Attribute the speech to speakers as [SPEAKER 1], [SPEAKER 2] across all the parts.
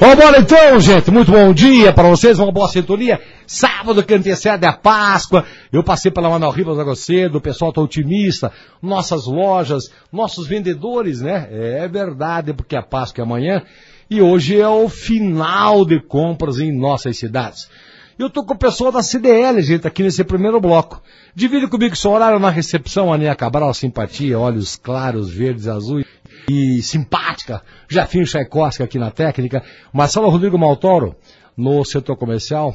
[SPEAKER 1] Vambora então, gente. Muito bom dia para vocês, uma boa sintonia. Sábado que antecede a Páscoa. Eu passei pela Manuel Rivas agora cedo, o pessoal está otimista. Nossas lojas, nossos vendedores, né? É verdade, porque a Páscoa é amanhã. E hoje é o final de compras em nossas cidades. Eu tô com o pessoal da CDL, gente, aqui nesse primeiro bloco. Divide comigo seu horário na recepção, Aninha Cabral, simpatia, olhos claros, verdes, azuis e simpática. Jafinho Tchaikovsky aqui na técnica. Marcelo Rodrigo Maltoro no setor comercial.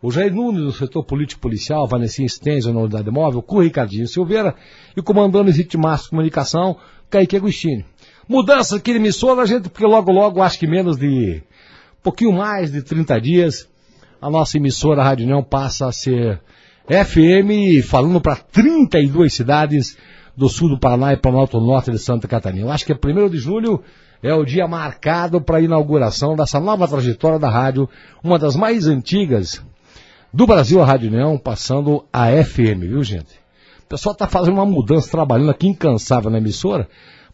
[SPEAKER 1] O Jair Nunes no setor político-policial, Vanessa Stenzel na unidade móvel, com Ricardinho Silveira e o Márcio Comunicação, Kaique Agostini. Mudança aqui na emissora, gente, porque logo, logo, acho que menos de, pouquinho mais de 30 dias, a nossa emissora Rádio União passa a ser FM, falando para 32 cidades do sul do Paraná e Planalto Norte de Santa Catarina. Eu acho que é 1 de julho é o dia marcado para a inauguração dessa nova trajetória da rádio, uma das mais antigas do Brasil, a Rádio União, passando a FM, viu gente? O pessoal está fazendo uma mudança, trabalhando aqui incansável na emissora,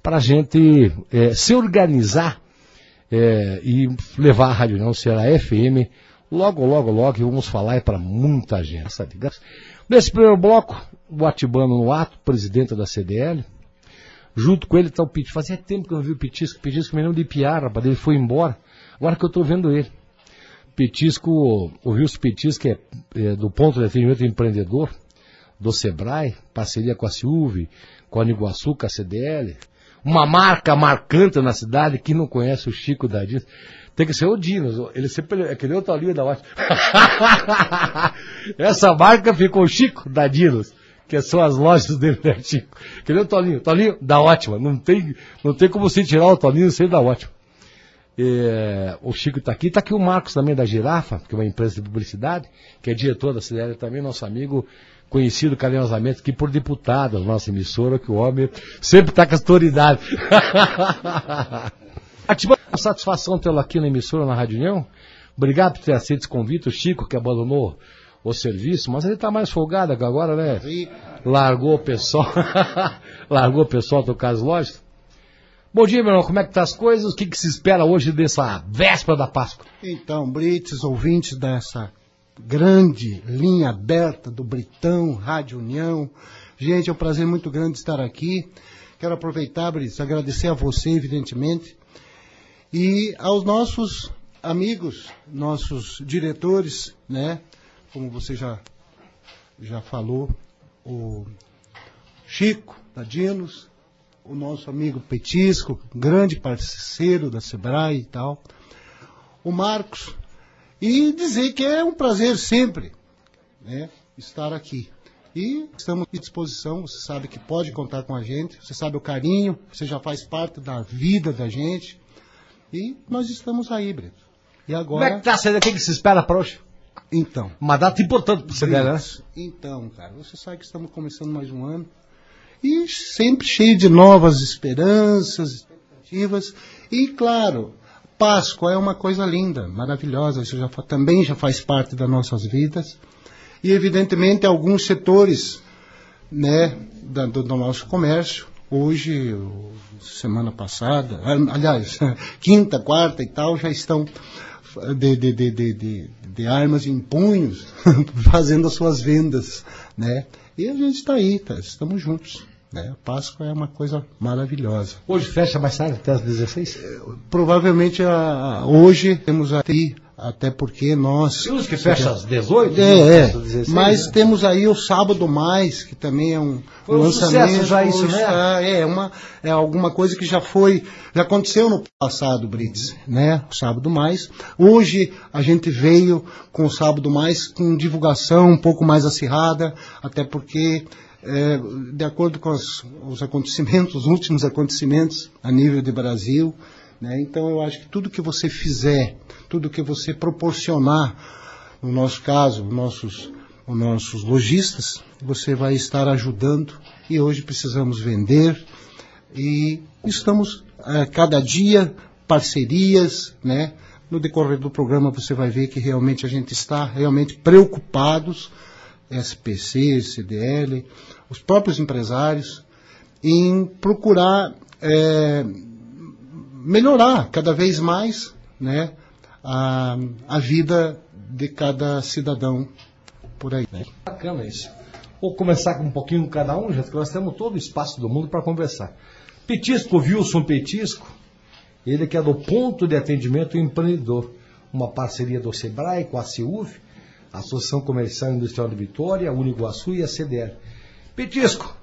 [SPEAKER 1] para a gente é, se organizar é, e levar a Rádio União ser a FM. Logo, logo, logo, vamos falar para muita gente. Nesse primeiro bloco, o Atibano no ato, presidente da CDL. Junto com ele está o Pitisco. Fazia tempo que eu não vi o Pitisco. O Pitisco me lembro de piar, rapaz. Ele foi embora. Agora que eu estou vendo ele. Petisco, o Wilson Petisco é, é, do ponto de atendimento empreendedor do Sebrae, parceria com a Silve, com a Niguaçu, com a CDL. Uma marca marcante na cidade, que não conhece o Chico da Dias. Tem que ser o Dinos. Ele sempre é que nem o Tolinho da Ótima. Essa marca ficou Chico da Dinos, que são as lojas dele, né, Chico? Que nem o Tolinho. Tolinho da Ótima. Não tem, não tem como se tirar o Tolinho sem da Ótima. É, o Chico está aqui, está aqui o Marcos também da Girafa, que é uma empresa de publicidade, que é diretor da CDL também, nosso amigo conhecido carinhosamente aqui por deputado, nossa emissora, que o homem sempre está com autoridade. Ativando a satisfação tê-lo aqui na emissora, na Rádio União. Obrigado por ter aceito esse convite, o Chico, que abandonou o serviço, mas ele está mais folgado agora, né? Largou o pessoal, largou o pessoal tocar as lojas. Bom dia, meu irmão, como é que tá as coisas? O que, que se espera hoje dessa véspera da Páscoa?
[SPEAKER 2] Então, Brits, ouvintes dessa grande linha aberta do Britão, Rádio União. Gente, é um prazer muito grande estar aqui. Quero aproveitar, Brits, agradecer a você, evidentemente, e aos nossos amigos, nossos diretores, né? Como você já, já falou, o Chico da Dinos, o nosso amigo Petisco, grande parceiro da Sebrae e tal, o Marcos, e dizer que é um prazer sempre né, estar aqui. E estamos à disposição, você sabe que pode contar com a gente, você sabe o carinho, você já faz parte da vida da gente. E nós estamos aí, Brito. E agora.
[SPEAKER 1] Como é que tá sendo? O que, que se espera para hoje?
[SPEAKER 2] Então.
[SPEAKER 1] Uma data importante para você, né?
[SPEAKER 2] Então, cara, você sabe que estamos começando mais um ano. E sempre cheio de novas esperanças, expectativas. E, claro, Páscoa é uma coisa linda, maravilhosa. Isso já, também já faz parte das nossas vidas. E, evidentemente, alguns setores né, da, do, do nosso comércio hoje, semana passada, aliás, quinta, quarta e tal, já estão de, de, de, de, armas em punhos fazendo as suas vendas, né? E a gente está aí, tá? estamos juntos. Né? A Páscoa é uma coisa maravilhosa.
[SPEAKER 1] Hoje fecha mais tarde, até às 16?
[SPEAKER 2] Provavelmente a, hoje temos aí até porque nós.
[SPEAKER 1] Uns que fecha às 18?
[SPEAKER 2] É, é. 16, mas né? temos aí o Sábado Mais, que também é um,
[SPEAKER 1] foi um lançamento. já isso,
[SPEAKER 2] né? É, uma, é alguma coisa que já foi, já aconteceu no passado, Brits, né? O Sábado Mais. Hoje a gente veio com o Sábado Mais com divulgação um pouco mais acirrada, até porque é, de acordo com os, os acontecimentos, os últimos acontecimentos a nível de Brasil, né? Então eu acho que tudo que você fizer, tudo que você proporcionar, no nosso caso, nossos, os nossos lojistas, você vai estar ajudando. E hoje precisamos vender e estamos a é, cada dia parcerias, né? No decorrer do programa você vai ver que realmente a gente está realmente preocupados, SPC, CDL, os próprios empresários, em procurar é, melhorar cada vez mais né, a, a vida de cada cidadão por aí. Né?
[SPEAKER 1] Bacana isso. Vou começar com um pouquinho cada um, já que nós temos todo o espaço do mundo para conversar. Petisco, Wilson Petisco, ele que é do Ponto de Atendimento Empreendedor, uma parceria do SEBRAE com a CIUF, Associação Comercial e Industrial de Vitória, Uniguaçu e a CDL. Petisco,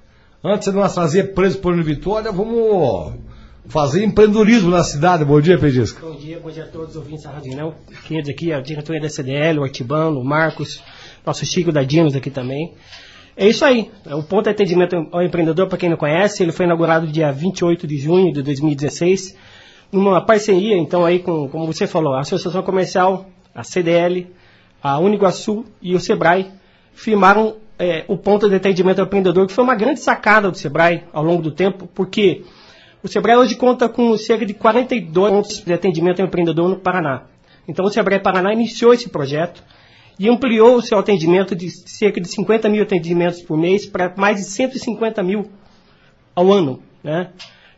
[SPEAKER 1] antes de nós trazer preso por Vitória, vamos fazer empreendedorismo na cidade. Bom dia, Petisco.
[SPEAKER 3] Bom dia, bom dia a todos os ouvintes da Rádio Não. Queridos aqui, a diretoria da CDL, o Artibano, o Marcos, nosso Chico da Dinos aqui também. É isso aí. O ponto de atendimento ao empreendedor, para quem não conhece, ele foi inaugurado dia 28 de junho de 2016, numa parceria, então, aí com, como você falou, a Associação Comercial, a CDL, a Uniguaçu e o Sebrae firmaram é, o ponto de atendimento ao empreendedor, que foi uma grande sacada do Sebrae ao longo do tempo, porque o Sebrae hoje conta com cerca de 42 pontos de atendimento ao empreendedor no Paraná. Então o Sebrae Paraná iniciou esse projeto e ampliou o seu atendimento de cerca de 50 mil atendimentos por mês para mais de 150 mil ao ano. Né?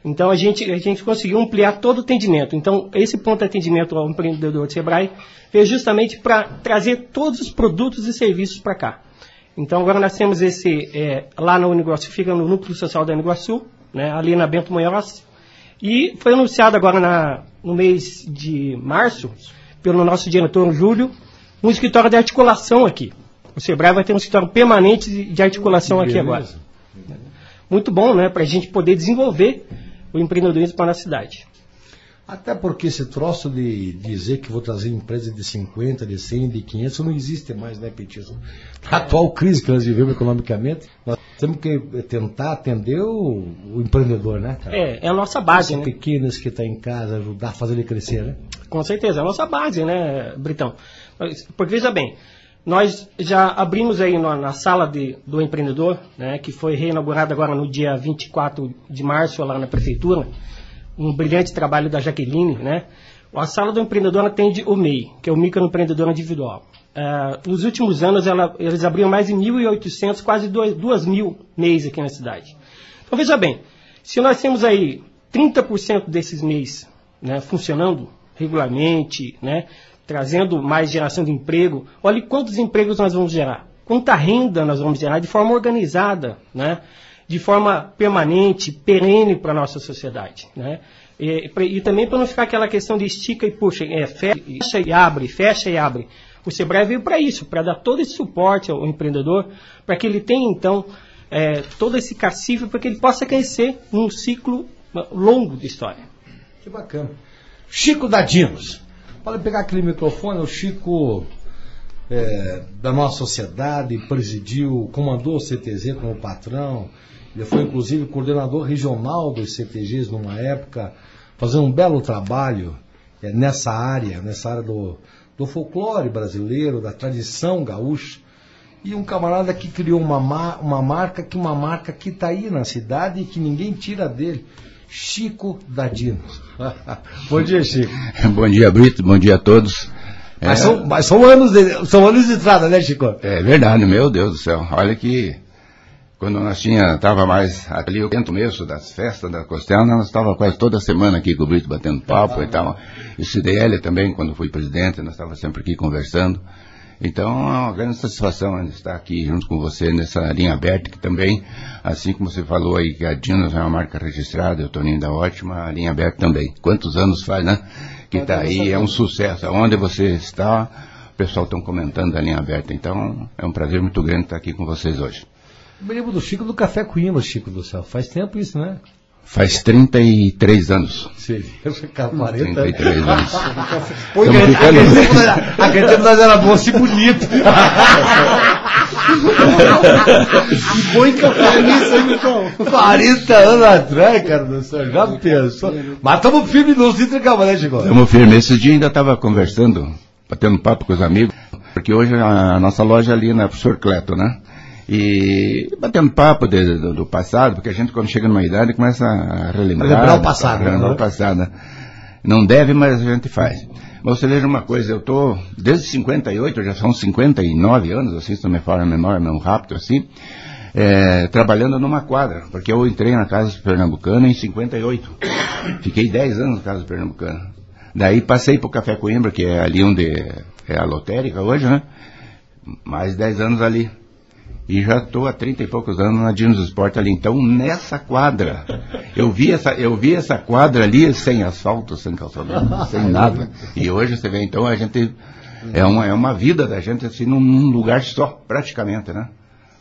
[SPEAKER 3] Então a gente, a gente conseguiu ampliar todo o atendimento. Então esse ponto de atendimento ao empreendedor do Sebrae veio justamente para trazer todos os produtos e serviços para cá. Então agora nós temos esse, é, lá no Uniguaçu, fica no núcleo social da Uniguaçu, né, ali na Bento Munhoz. E foi anunciado agora na, no mês de março, pelo nosso diretor Júlio, um escritório de articulação aqui. O Sebrae vai ter um escritório permanente de, de articulação aqui agora. Muito bom, né? Para a gente poder desenvolver o empreendedorismo para a cidade.
[SPEAKER 1] Até porque esse troço de dizer que vou trazer empresa de 50, de 100, de 500 não existe mais, né, Petismo? A atual crise que nós vivemos economicamente, nós temos que tentar atender o, o empreendedor, né?
[SPEAKER 3] Cara? É, é a nossa base,
[SPEAKER 1] Os
[SPEAKER 3] né?
[SPEAKER 1] pequenos que está em casa, ajudar a fazer ele crescer, né?
[SPEAKER 3] Com certeza, é a nossa base, né, Britão? Porque veja bem, nós já abrimos aí na, na sala de, do empreendedor, né, que foi reinaugurada agora no dia 24 de março lá na prefeitura, um brilhante trabalho da Jaqueline, né? A sala do empreendedor atende o MEI, que é o microempreendedor individual. Uh, nos últimos anos, ela, eles abriram mais de 1.800, quase 2.000 MEIs aqui na cidade. Então, veja bem, se nós temos aí 30% desses MEIs né, funcionando regularmente, né, trazendo mais geração de emprego, olhe quantos empregos nós vamos gerar, quanta renda nós vamos gerar de forma organizada, né? De forma permanente, perene para a nossa sociedade. Né? E, e também para não ficar aquela questão de estica e puxa, é, fecha e abre, fecha e abre. O Sebrae veio para isso, para dar todo esse suporte ao empreendedor, para que ele tenha, então, é, todo esse cacife, para que ele possa crescer num ciclo longo de história.
[SPEAKER 1] Que bacana. Chico Dadinos. Pode pegar aquele microfone, o Chico é, da nossa sociedade, presidiu, comandou o CTZ como patrão, ele foi inclusive coordenador regional dos CTGs numa época, fazendo um belo trabalho é, nessa área, nessa área do, do folclore brasileiro, da tradição gaúcha. E um camarada que criou uma, uma marca, que uma marca que está aí na cidade e que ninguém tira dele. Chico Dadino. bom dia, Chico.
[SPEAKER 4] bom dia, Brito. Bom dia a todos.
[SPEAKER 1] Mas, é... são, mas são, anos de, são anos de entrada, né, Chico?
[SPEAKER 4] É verdade, meu Deus do céu. Olha que quando nós tinha, estava mais ali o mês das festas da Costela, nós estava quase toda semana aqui com o Brito batendo papo e tal. E o CDL também, quando fui presidente, nós estávamos sempre aqui conversando. Então é uma grande satisfação estar aqui junto com você nessa linha aberta, que também, assim como você falou aí que a Dinos é uma marca registrada, o Toninho da Ótima, a linha aberta também. Quantos anos faz, né? Que está aí, é um sucesso. Onde você está, o pessoal está comentando da linha aberta. Então é um prazer muito grande estar aqui com vocês hoje.
[SPEAKER 1] Me lembro do Chico do Café Coimbra, Chico do Céu. Faz tempo isso, né?
[SPEAKER 4] Faz 33 anos.
[SPEAKER 1] Sim,
[SPEAKER 4] 40 33 anos.
[SPEAKER 1] Pô, aquele tempo nós era bom assim bonito.
[SPEAKER 2] que bom café nisso aí, então.
[SPEAKER 1] 40 anos atrás, cara do céu, já pensou. Mas estamos firmes nos entregamos, né, Chico?
[SPEAKER 4] Estamos firmes. Esse dia ainda estava conversando, batendo papo com os amigos, porque hoje a nossa loja ali na Professor Cleto, né? E batendo papo de, do, do, passado, porque a gente quando chega numa idade começa a relembrar.
[SPEAKER 1] Relembrar o passado.
[SPEAKER 4] Relembrar
[SPEAKER 1] né?
[SPEAKER 4] o passado. Né? Não deve, mas a gente faz. Mas você veja uma coisa, eu estou desde 58, já são 59 anos, assim, se não me fala a memória, não rápido assim, é, trabalhando numa quadra, porque eu entrei na Casa Pernambucana em 58. Fiquei 10 anos na Casa Pernambucana. Daí passei pro Café Coimbra, que é ali onde é a lotérica hoje, né? Mais 10 anos ali. E já estou há 30 e poucos anos na Dinos Sport ali. Então, nessa quadra, eu vi essa, eu vi essa quadra ali sem asfalto, sem calçadão, sem nada. E hoje você vê, então, a gente. É uma, é uma vida da gente assim num, num lugar só, praticamente, né?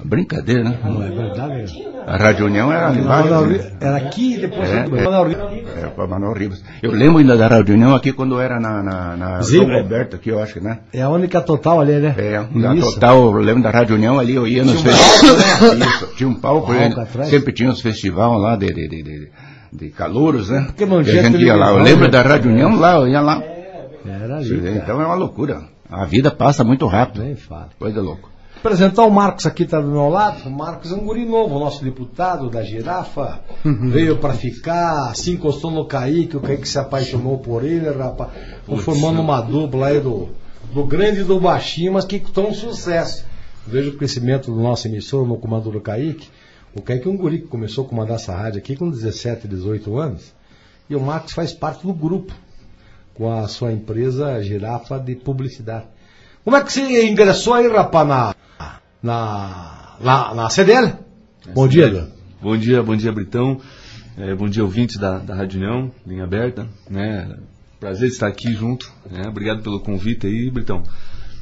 [SPEAKER 4] Brincadeira, né?
[SPEAKER 1] Não, é verdade.
[SPEAKER 4] A Rádio União era ali embaixo.
[SPEAKER 1] Manuel
[SPEAKER 4] né?
[SPEAKER 1] Ri- Era aqui e depois
[SPEAKER 4] É,
[SPEAKER 1] foi
[SPEAKER 4] é.
[SPEAKER 1] pro Manuel Ri-
[SPEAKER 4] É, para Manuel Ribas. Eu lembro ainda da Rádio União aqui quando era na, na, na Roberto aqui, eu acho né?
[SPEAKER 1] É a única total ali, né?
[SPEAKER 4] É, na
[SPEAKER 1] Isso.
[SPEAKER 4] total, eu lembro da Rádio União ali, eu ia nos festivais. Isso, tinha um palco,
[SPEAKER 1] Palco
[SPEAKER 4] né? sempre tinha uns festivais lá de, de, de, de, de calouros, né?
[SPEAKER 1] Porque não tinha
[SPEAKER 4] a gente ia lá. Eu lembro
[SPEAKER 1] né?
[SPEAKER 4] da Rádio União lá, eu ia lá.
[SPEAKER 1] Era ali.
[SPEAKER 4] Então é uma loucura. A vida passa muito rápido.
[SPEAKER 1] Nem fala.
[SPEAKER 4] Coisa louca.
[SPEAKER 1] Apresentar o Marcos aqui, tá do meu lado. O Marcos é um guri novo, nosso deputado da girafa. Veio pra ficar, se encostou no Kaique, o Kaique se apaixonou por ele, rapaz. Estão formando uma dupla aí do, do grande e do baixinho, mas que estão um sucesso. Vejo o crescimento do nosso emissor no comando do Kaique. O Kaique é um guri que começou a comandar essa rádio aqui com 17, 18 anos. E o Marcos faz parte do grupo, com a sua empresa Girafa de Publicidade. Como é que você ingressou aí, rapaz, na, na, na, na CDL? Bom dia, Leandro.
[SPEAKER 5] Bom dia, bom dia, Britão. É, bom dia, ouvintes da, da Rádio União, linha aberta. Né? Prazer estar aqui junto. né? Obrigado pelo convite aí, Britão.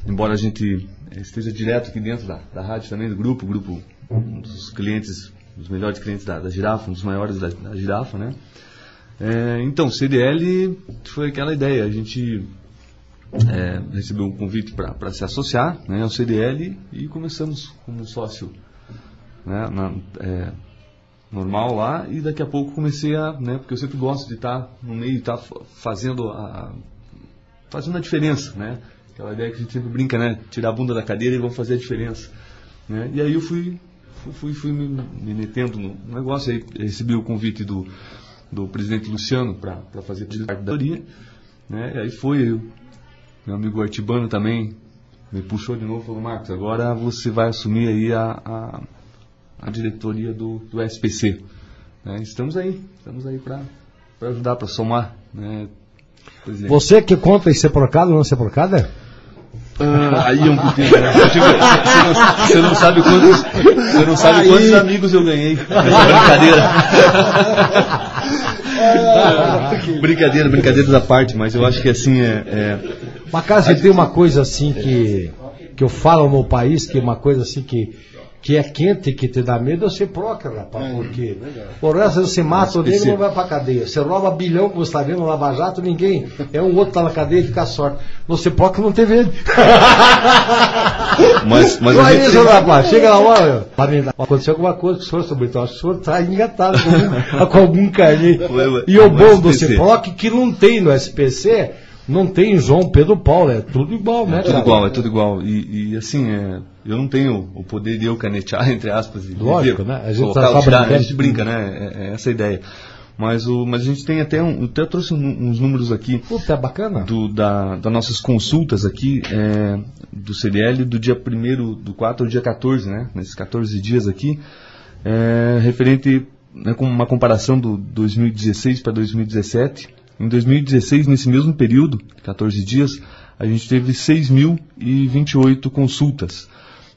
[SPEAKER 5] Embora a gente esteja direto aqui dentro da, da rádio também, do grupo, grupo, um dos clientes, um dos melhores clientes da, da Girafa, um dos maiores da, da Girafa, né? É, então, CDL foi aquela ideia. A gente é, recebeu um convite para se associar né, ao CDL e começamos como sócio né, na- é, normal lá e daqui a pouco comecei a, né, porque eu sempre gosto de estar no meio, estar fazendo a fazendo a diferença, né? Aquela ideia que a gente sempre brinca, né? Tirar a bunda da cadeira e vamos fazer a diferença, né? E aí eu fui fui, fui, me, me metendo no negócio aí recebi o convite do do presidente Luciano para fazer parte da diretoria, né? E aí foi meu amigo Artibano também me puxou de novo e falou, Marcos, agora você vai assumir aí a, a, a diretoria do, do SPC. né? Estamos aí, estamos aí para ajudar, para somar, né? presidente.
[SPEAKER 1] Você que conta em ser porcado ou não ser porcado, é?
[SPEAKER 5] Ah, aí é um pouquinho, né? Você não, sabe quantos, você não sabe quantos amigos eu ganhei nessa brincadeira. brincadeira, brincadeiras à parte, mas eu acho que assim é, é
[SPEAKER 1] Mas cara, você tem uma coisa assim que, que eu falo no país, que é uma coisa assim que, que é quente, que te dá medo, é ser proca, rapaz, porque o resto você mata o negro e não vai pra cadeia. Você rouba bilhão, como você está vendo no Lava Jato, ninguém. É um outro tá na cadeia e fica sorte. Você proca não tem medo.
[SPEAKER 5] Mas, mas
[SPEAKER 1] Não é isso,
[SPEAKER 5] tem-
[SPEAKER 1] rapaz. Chega lá, olha. Aconteceu alguma coisa com o senhor, sobre então. Acho que o senhor está engatado com algum, com algum carnê. E o bom do. CIPROC que não tem no SPC, não tem João Pedro Paulo, é tudo igual, né?
[SPEAKER 5] É tudo
[SPEAKER 1] cara?
[SPEAKER 5] igual, é tudo igual. E, e, assim, é, eu não tenho o poder de eu canetear, entre aspas, e
[SPEAKER 1] Lógico,
[SPEAKER 5] dizer,
[SPEAKER 1] né? A gente
[SPEAKER 5] colocar
[SPEAKER 1] tá
[SPEAKER 5] ou
[SPEAKER 1] só
[SPEAKER 5] tirar, né? A gente brinca, né? É, é essa a ideia. Mas, o, mas a gente tem até um. Até trouxe uns números aqui
[SPEAKER 1] Puta, é bacana.
[SPEAKER 5] do, da, das nossas consultas aqui é, do CDL do dia 1 do 4 ao dia 14, né? Nesses 14 dias aqui, é, referente né, com uma comparação do 2016 para 2017. Em 2016, nesse mesmo período, 14 dias, a gente teve 6.028 consultas.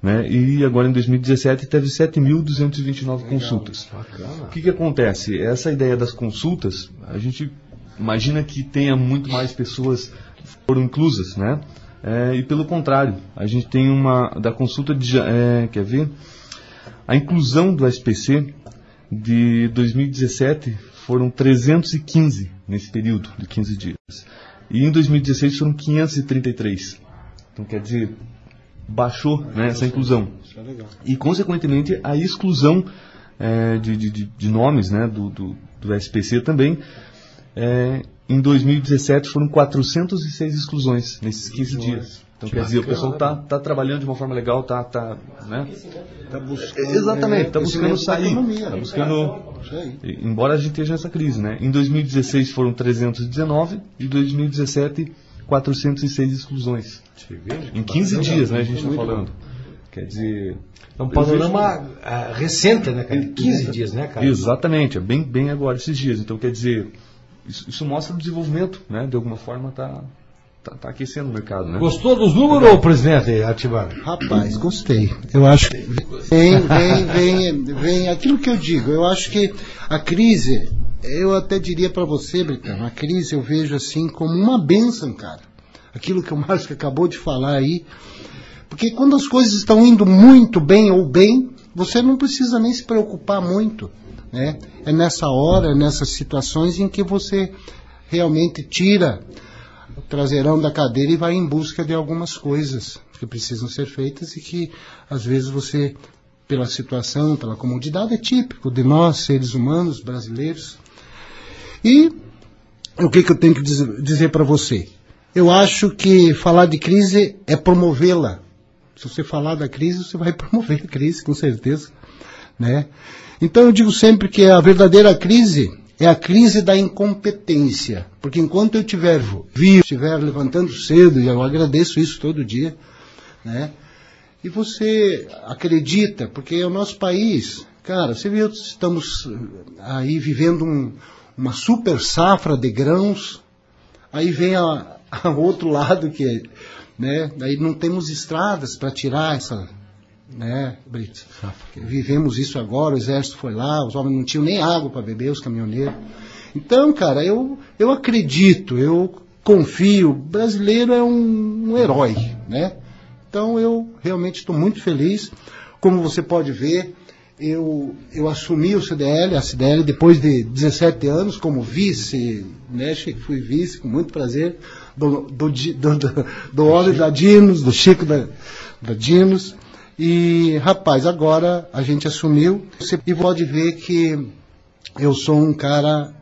[SPEAKER 5] Né? E agora em 2017 teve 7.229 consultas. O que, que acontece? Essa ideia das consultas, a gente imagina que tenha muito mais pessoas que foram inclusas, né? É, e pelo contrário, a gente tem uma da consulta de é, quer ver a inclusão do SPC de 2017 foram 315 nesse período de 15 dias e em 2016 foram 533. Então quer dizer baixou né, essa inclusão e consequentemente a exclusão é, de, de- de- de nomes né, do, do, do SPC também. É, em 2017 foram 406 exclusões nesses 15 dias. Então quer dizer, o pessoal está tá trabalhando de uma forma legal, tá, tá, né?
[SPEAKER 2] Tá buscando,
[SPEAKER 5] Exatamente, está
[SPEAKER 2] é,
[SPEAKER 5] buscando
[SPEAKER 2] crescimento da
[SPEAKER 5] sair, está
[SPEAKER 2] né?
[SPEAKER 5] buscando, embora a gente esteja nessa crise, né? Em 2016 foram 319 e 2017 406 exclusões. Em 15 dias, né? A gente está falando. Quer dizer,
[SPEAKER 1] É um panorama ah, recente, né, cara? 15 dias, né, cara?
[SPEAKER 5] Exatamente, é bem, bem agora esses dias. Então, quer dizer, isso, isso mostra o desenvolvimento, né? De alguma forma está tá, tá aquecendo o mercado, né?
[SPEAKER 1] Gostou dos números, presidente Ativar?
[SPEAKER 2] Rapaz, gostei. Eu acho que vem, vem, vem, vem aquilo que eu digo. Eu acho que a crise, eu até diria para você, Britão, a crise eu vejo assim como uma benção, cara. Aquilo que o Márcio acabou de falar aí. Porque quando as coisas estão indo muito bem ou bem, você não precisa nem se preocupar muito. Né? É nessa hora, nessas situações em que você realmente tira o traseirão da cadeira e vai em busca de algumas coisas que precisam ser feitas e que às vezes você, pela situação, pela comodidade, é típico de nós, seres humanos brasileiros. E o que, que eu tenho que dizer, dizer para você? Eu acho que falar de crise é promovê-la. Se você falar da crise, você vai promover a crise, com certeza. Né? Então eu digo sempre que a verdadeira crise é a crise da incompetência. Porque enquanto eu estiver vivo, estiver levantando cedo, e eu agradeço isso todo dia, né? E você acredita, porque é o nosso país, cara, você viu, estamos aí vivendo um, uma super safra de grãos, aí vem a, a outro lado que né? Aí não temos estradas para tirar essa né, Brito? Vivemos isso agora, o exército foi lá, os homens não tinham nem água para beber, os caminhoneiros. Então, cara, eu, eu acredito, eu confio, o brasileiro é um, um herói, né? Então eu realmente estou muito feliz. Como você pode ver, eu, eu assumi o CDL, a CDL, depois de 17 anos como vice, né? Fui vice, com muito prazer, do, do, do, do, do Óleo da Dinos, do Chico da, da Dinos. E, rapaz, agora a gente assumiu e pode ver que eu sou um cara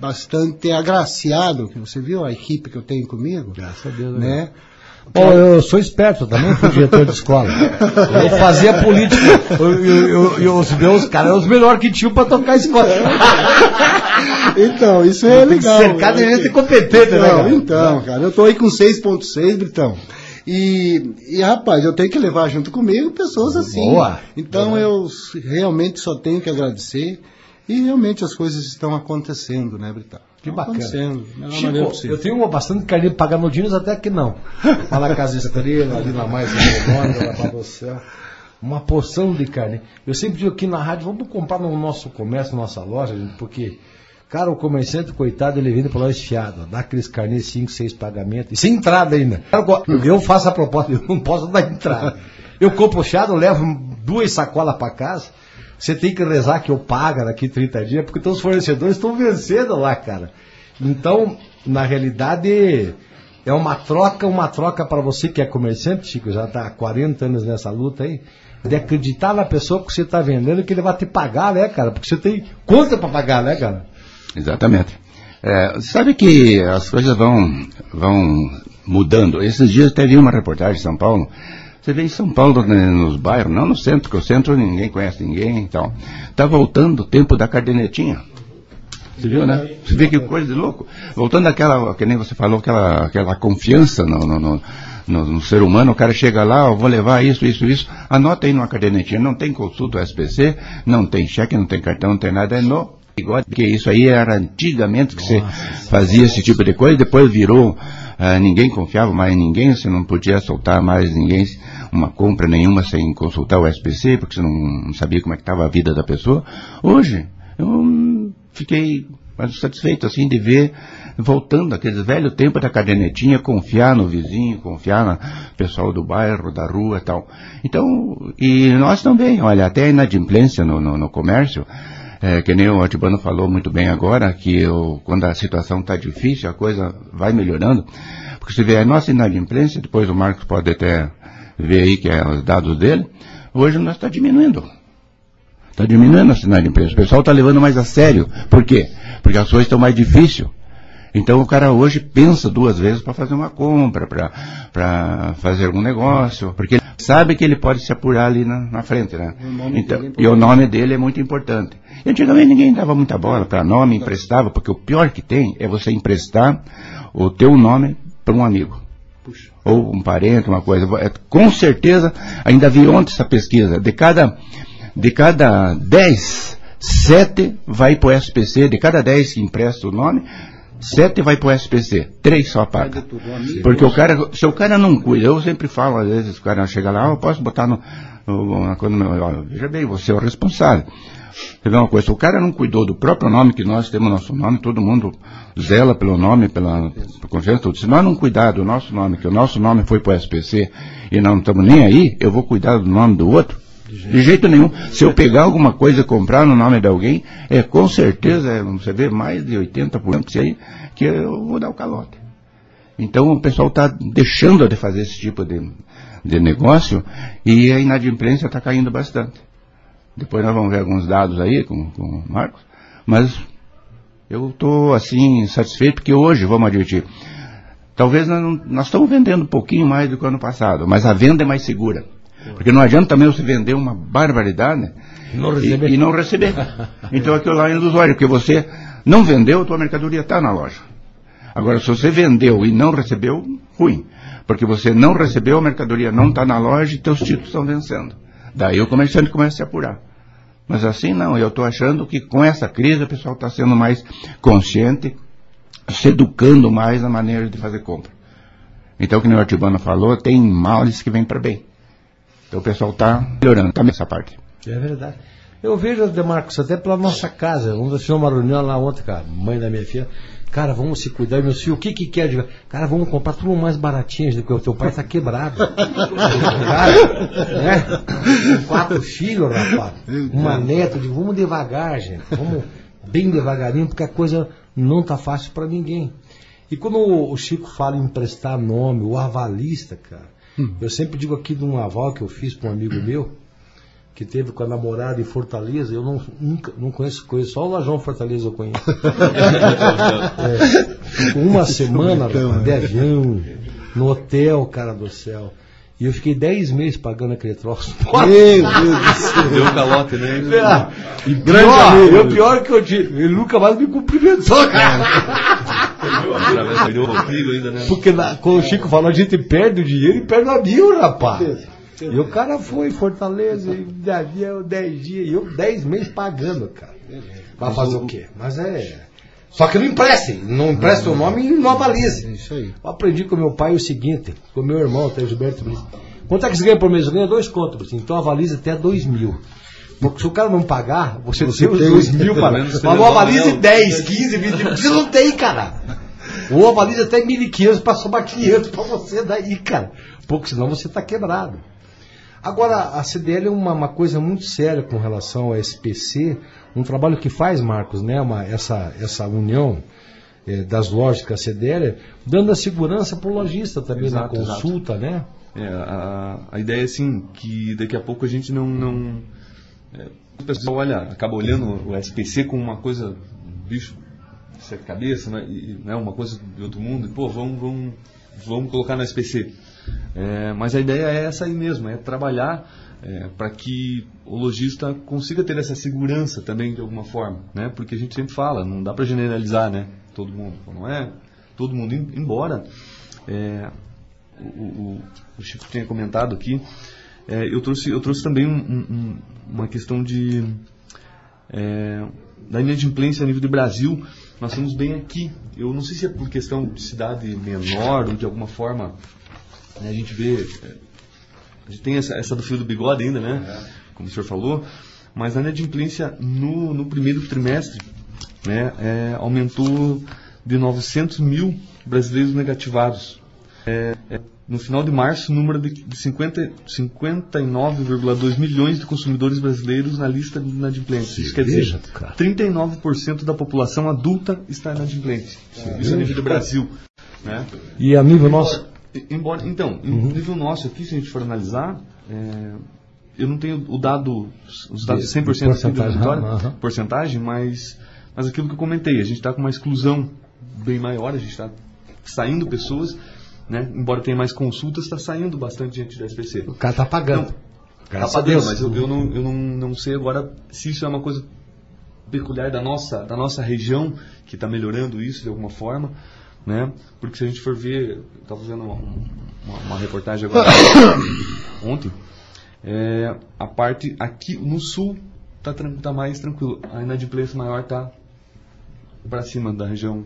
[SPEAKER 2] bastante agraciado, que você viu a equipe que eu tenho comigo?
[SPEAKER 1] Graças a Deus.
[SPEAKER 2] Né?
[SPEAKER 1] Bom, eu sou esperto, também fui diretor de escola. Eu fazia política. Eu, os meus caras eram os melhores que tinham para tocar escola.
[SPEAKER 2] Então, isso é legal.
[SPEAKER 1] cercar de gente competente, né,
[SPEAKER 2] Então,
[SPEAKER 1] cara?
[SPEAKER 2] então, cara, eu tô aí com 6.6, Britão. E, e, rapaz, eu tenho que levar junto comigo pessoas assim.
[SPEAKER 1] Boa.
[SPEAKER 2] Então eu s- realmente só tenho que agradecer. E realmente as coisas estão acontecendo, né, Britão?
[SPEAKER 1] Que bacana.
[SPEAKER 2] Melhor
[SPEAKER 1] Chico, eu tenho bastante carinho para pagar no Dinos, até que não. Fala Casa Estrela, ali na mais Redonda, lá para céu. Uma porção de carne. Eu sempre digo aqui na rádio, vamos comprar no nosso comércio, na nossa loja, gente, porque, cara, o comerciante, coitado, ele vende por lá esfiado. Dá aqueles carnês, 5, 6 pagamentos. E sem entrada ainda. Eu, faço a proposta, eu não posso dar entrada. Eu compro fiado, levo duas sacolas para casa. Você tem que rezar que eu pago daqui 30 dias, porque então os fornecedores estão vencendo lá, cara. Então, na realidade, é uma troca, uma troca para você que é comerciante, Chico, já está há 40 anos nessa luta aí, de acreditar na pessoa que você está vendendo que ele vai te pagar, né, cara? Porque você tem conta para pagar, né, cara?
[SPEAKER 4] Exatamente. É, sabe que as coisas vão, vão mudando. Esses dias até vi uma reportagem em São Paulo. Você vê em São Paulo, né, nos bairros, não no centro, porque o centro ninguém conhece ninguém então. Tá voltando o tempo da cardenetinha. Você viu, né? Você vê que coisa de louco. Voltando àquela, que nem você falou, aquela, aquela confiança no, no, no, no- no ser humano, o cara chega lá, eu vou levar isso, isso, isso, anota aí numa cadernetinha, não tem consulta SPC, não tem cheque, não tem cartão, não tem nada, é no bigode, porque isso aí era antigamente que você fazia esse tipo de coisa, depois virou, ah, ninguém confiava mais em ninguém, você não podia soltar mais ninguém, uma compra nenhuma sem consultar o SPC, porque você não, sabia como é que estava a vida da pessoa. Hoje, eu fiquei mais satisfeito assim de ver voltando aqueles velho tempo da cadernetinha, confiar no vizinho, confiar no pessoal do bairro, da rua e tal. Então, e nós também, olha, até a inadimplência no, no, no comércio, é, que nem o Atibano falou muito bem agora, que quando a situação está difícil, a coisa vai melhorando, porque você vê a nossa inadimplência, depois o Marcos pode até ver aí que é os dados dele, hoje nós está diminuindo. Está diminuindo a inadimplência. O pessoal está levando mais a sério. Por quê? Porque as coisas estão mais difíceis. Então o cara hoje pensa duas vezes para fazer uma compra, para fazer algum negócio, porque sabe que ele pode se apurar ali na, na frente, né? Então, e o nome dele é muito importante. E antigamente ninguém dava muita bola para nome, emprestava, porque o pior que tem é você emprestar o teu nome para um amigo. Ou um parente, uma coisa. É, Com certeza, ainda vi ontem essa pesquisa, de cada, de cada 10, 7 vai para o SPC, de cada 10 que empresta o nome, sete vai pro SPC, três só paga. Porque o cara, se o cara não cuida, eu sempre falo, às vezes o cara chega lá, ah, eu posso botar no, no, ó, veja bem, você é o responsável. Você vê uma coisa, se o cara não cuidou do próprio nome, que nós temos nosso nome, todo mundo zela pelo nome, pela, confiança, tudo. Se nós não cuidar do nosso nome, que o nosso nome foi pro SPC e não estamos nem aí, eu vou cuidar do nome do outro? De jeito, nenhum. Se eu pegar alguma coisa e comprar no nome de alguém, é com certeza, é, você vê mais de 80% que, aí, que eu vou dar o calote. Então o pessoal está deixando de fazer esse tipo de, de negócio e a inadimplência está caindo bastante. Depois nós vamos ver alguns dados aí com, com o Marcos. Mas eu estou assim satisfeito porque hoje, vamos admitir, talvez nós, nós estamos vendendo um pouquinho mais do que o ano passado, mas a venda é mais segura. Porque não adianta também você vender uma barbaridade
[SPEAKER 1] não receber.
[SPEAKER 4] E, e, não receber. Então aquilo lá é ilusório, porque você não vendeu, a tua mercadoria está na loja. Agora, se você vendeu e não recebeu, ruim. Porque você não recebeu, a mercadoria não está na loja e teus títulos estão vencendo. Daí o comerciante começa a se apurar. Mas assim não, eu estou achando que com essa crise o pessoal está sendo mais consciente, se educando mais na maneira de fazer compra. Então, como o Artibano falou, tem males que vêm para bem. Então o pessoal está melhorando também essa parte.
[SPEAKER 1] É verdade. Eu vejo, Demarcos, até pela nossa casa. Vamos fazer uma reunião lá ontem com a mãe da minha filha. Cara, vamos se cuidar, meu filho. O que que quer? Digo, cara, vamos comprar tudo mais baratinho, porque o teu pai está quebrado. cara, né? Quatro filhos, rapaz. Uma neta. Digo, vamos devagar, gente. Vamos bem devagarinho, porque a coisa não tá fácil para ninguém. E quando o Chico fala em emprestar nome, o avalista, cara, hum. eu sempre digo aqui de um aval que eu fiz para um amigo meu, que teve com a namorada em Fortaleza, eu não, nunca, não conheço, conheço só o Lajão Fortaleza eu conheço. é, uma semana de avião, no hotel, cara do céu. E eu fiquei 10 meses pagando aquele troço.
[SPEAKER 5] Meu Deus do céu. Deu um calote, né?
[SPEAKER 1] É, e grande pior, amigo. Eu pior que eu tive. Ele nunca mais me cumprimentou, cara. Porque na, quando o Chico falou, a gente perde o dinheiro e perde a mil, rapaz. E o cara foi em Fortaleza, de avião, 10 dias, e eu 10 meses pagando, cara. Vai fazer o quê? Mas é. Só que não emprestem, não empresta o nome e não avalize. É isso aí. Eu aprendi com meu pai o seguinte, com meu irmão, até Gilberto Brito. Quanto é que você ganha por mês? Eu ganho dois contos, então avalize até dois mil. Porque se o cara não pagar, você, você tem os dois mil para. Mas não avalize 10, 15, 20 mil. Você não tem, cara. Ou avalize até 1.500 para somar 500 para você daí, cara. Porque senão você está quebrado. Agora, a CDL é uma, uma, coisa muito séria com relação ao SPC, um trabalho que faz, Marcos, né, uma, essa, essa união é, das lojas com a CDL, dando a segurança para o lojista também exato, na consulta, exato. né?
[SPEAKER 5] É, a, a ideia é assim, que daqui a pouco a gente não... não é, o pessoal olha, acaba olhando o SPC como uma coisa, bicho, sete cabeça, né, né, uma coisa de outro mundo, e, pô, vamos, vamos, vamos colocar no SPC. É, mas a ideia é essa aí mesmo, é trabalhar é, para que o lojista consiga ter essa segurança também de alguma forma, né? Porque a gente sempre fala, não dá para generalizar, né? Todo mundo, não é? Todo mundo, embora é, o, o, o, Chico tenha comentado aqui, é, eu trouxe eu trouxe também um, um, uma questão de é, da inadimplência a nível do Brasil. Nós estamos bem aqui. Eu não sei se é por questão de cidade menor ou de alguma forma né, a gente vê. É, a gente tem essa, essa do fio do bigode ainda, né? É. Como o senhor falou. Mas a inadimplência no, no primeiro trimestre né, é, aumentou de 900 mil brasileiros negativados. É, é, no final de março, o número de, de 59,2 milhões de consumidores brasileiros na lista de inadimplentes. Isso quer dizer, 39% da população adulta está inadimplente. Isso a nível do Brasil. Né?
[SPEAKER 1] E a nível nosso?
[SPEAKER 5] Embora, então, uhum. nível nosso aqui, se a gente for analisar, é, eu não tenho o dado, os dados 100% porcentagem, da vitória, uhum. porcentagem, mas, mas aquilo que eu comentei, a gente está com uma exclusão bem maior, a gente está saindo pessoas, né, embora tenha mais consultas, está saindo bastante gente da SPC.
[SPEAKER 1] O cara está pagando.
[SPEAKER 5] Está pagando, mas eu, eu, não, eu não, não sei agora se isso é uma coisa peculiar da nossa, da nossa região, que está melhorando isso de alguma forma, né? Porque se a gente for ver, estava fazendo uma, uma, uma, reportagem agora ontem, é, a parte aqui no sul está tá mais tranquilo, a inadimplência maior está para cima da região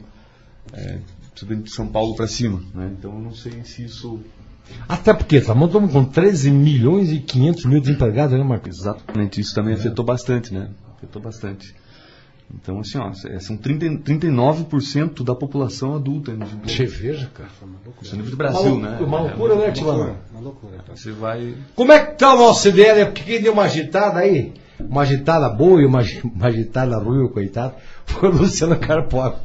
[SPEAKER 5] é, de São Paulo para cima. Né? Então eu não sei se isso.
[SPEAKER 1] Até porque estamos com 13 milhões e 500 mil desempregados, né, Marcos?
[SPEAKER 5] Exatamente, isso também afetou bastante, né? Afetou bastante. Então, assim, ó, são 30, 39% da população adulta
[SPEAKER 1] Você veja, cara.
[SPEAKER 5] Isso é nível do Brasil,
[SPEAKER 1] uma,
[SPEAKER 5] né?
[SPEAKER 1] Uma loucura,
[SPEAKER 5] é,
[SPEAKER 1] né, Tilano?
[SPEAKER 2] Uma loucura.
[SPEAKER 5] Então, você vai.
[SPEAKER 1] Como é que tá o nosso CDL? Porque quem deu uma agitada aí, uma agitada boa e uma, uma agitada ruim, coitado, foi o Luciano Carpó.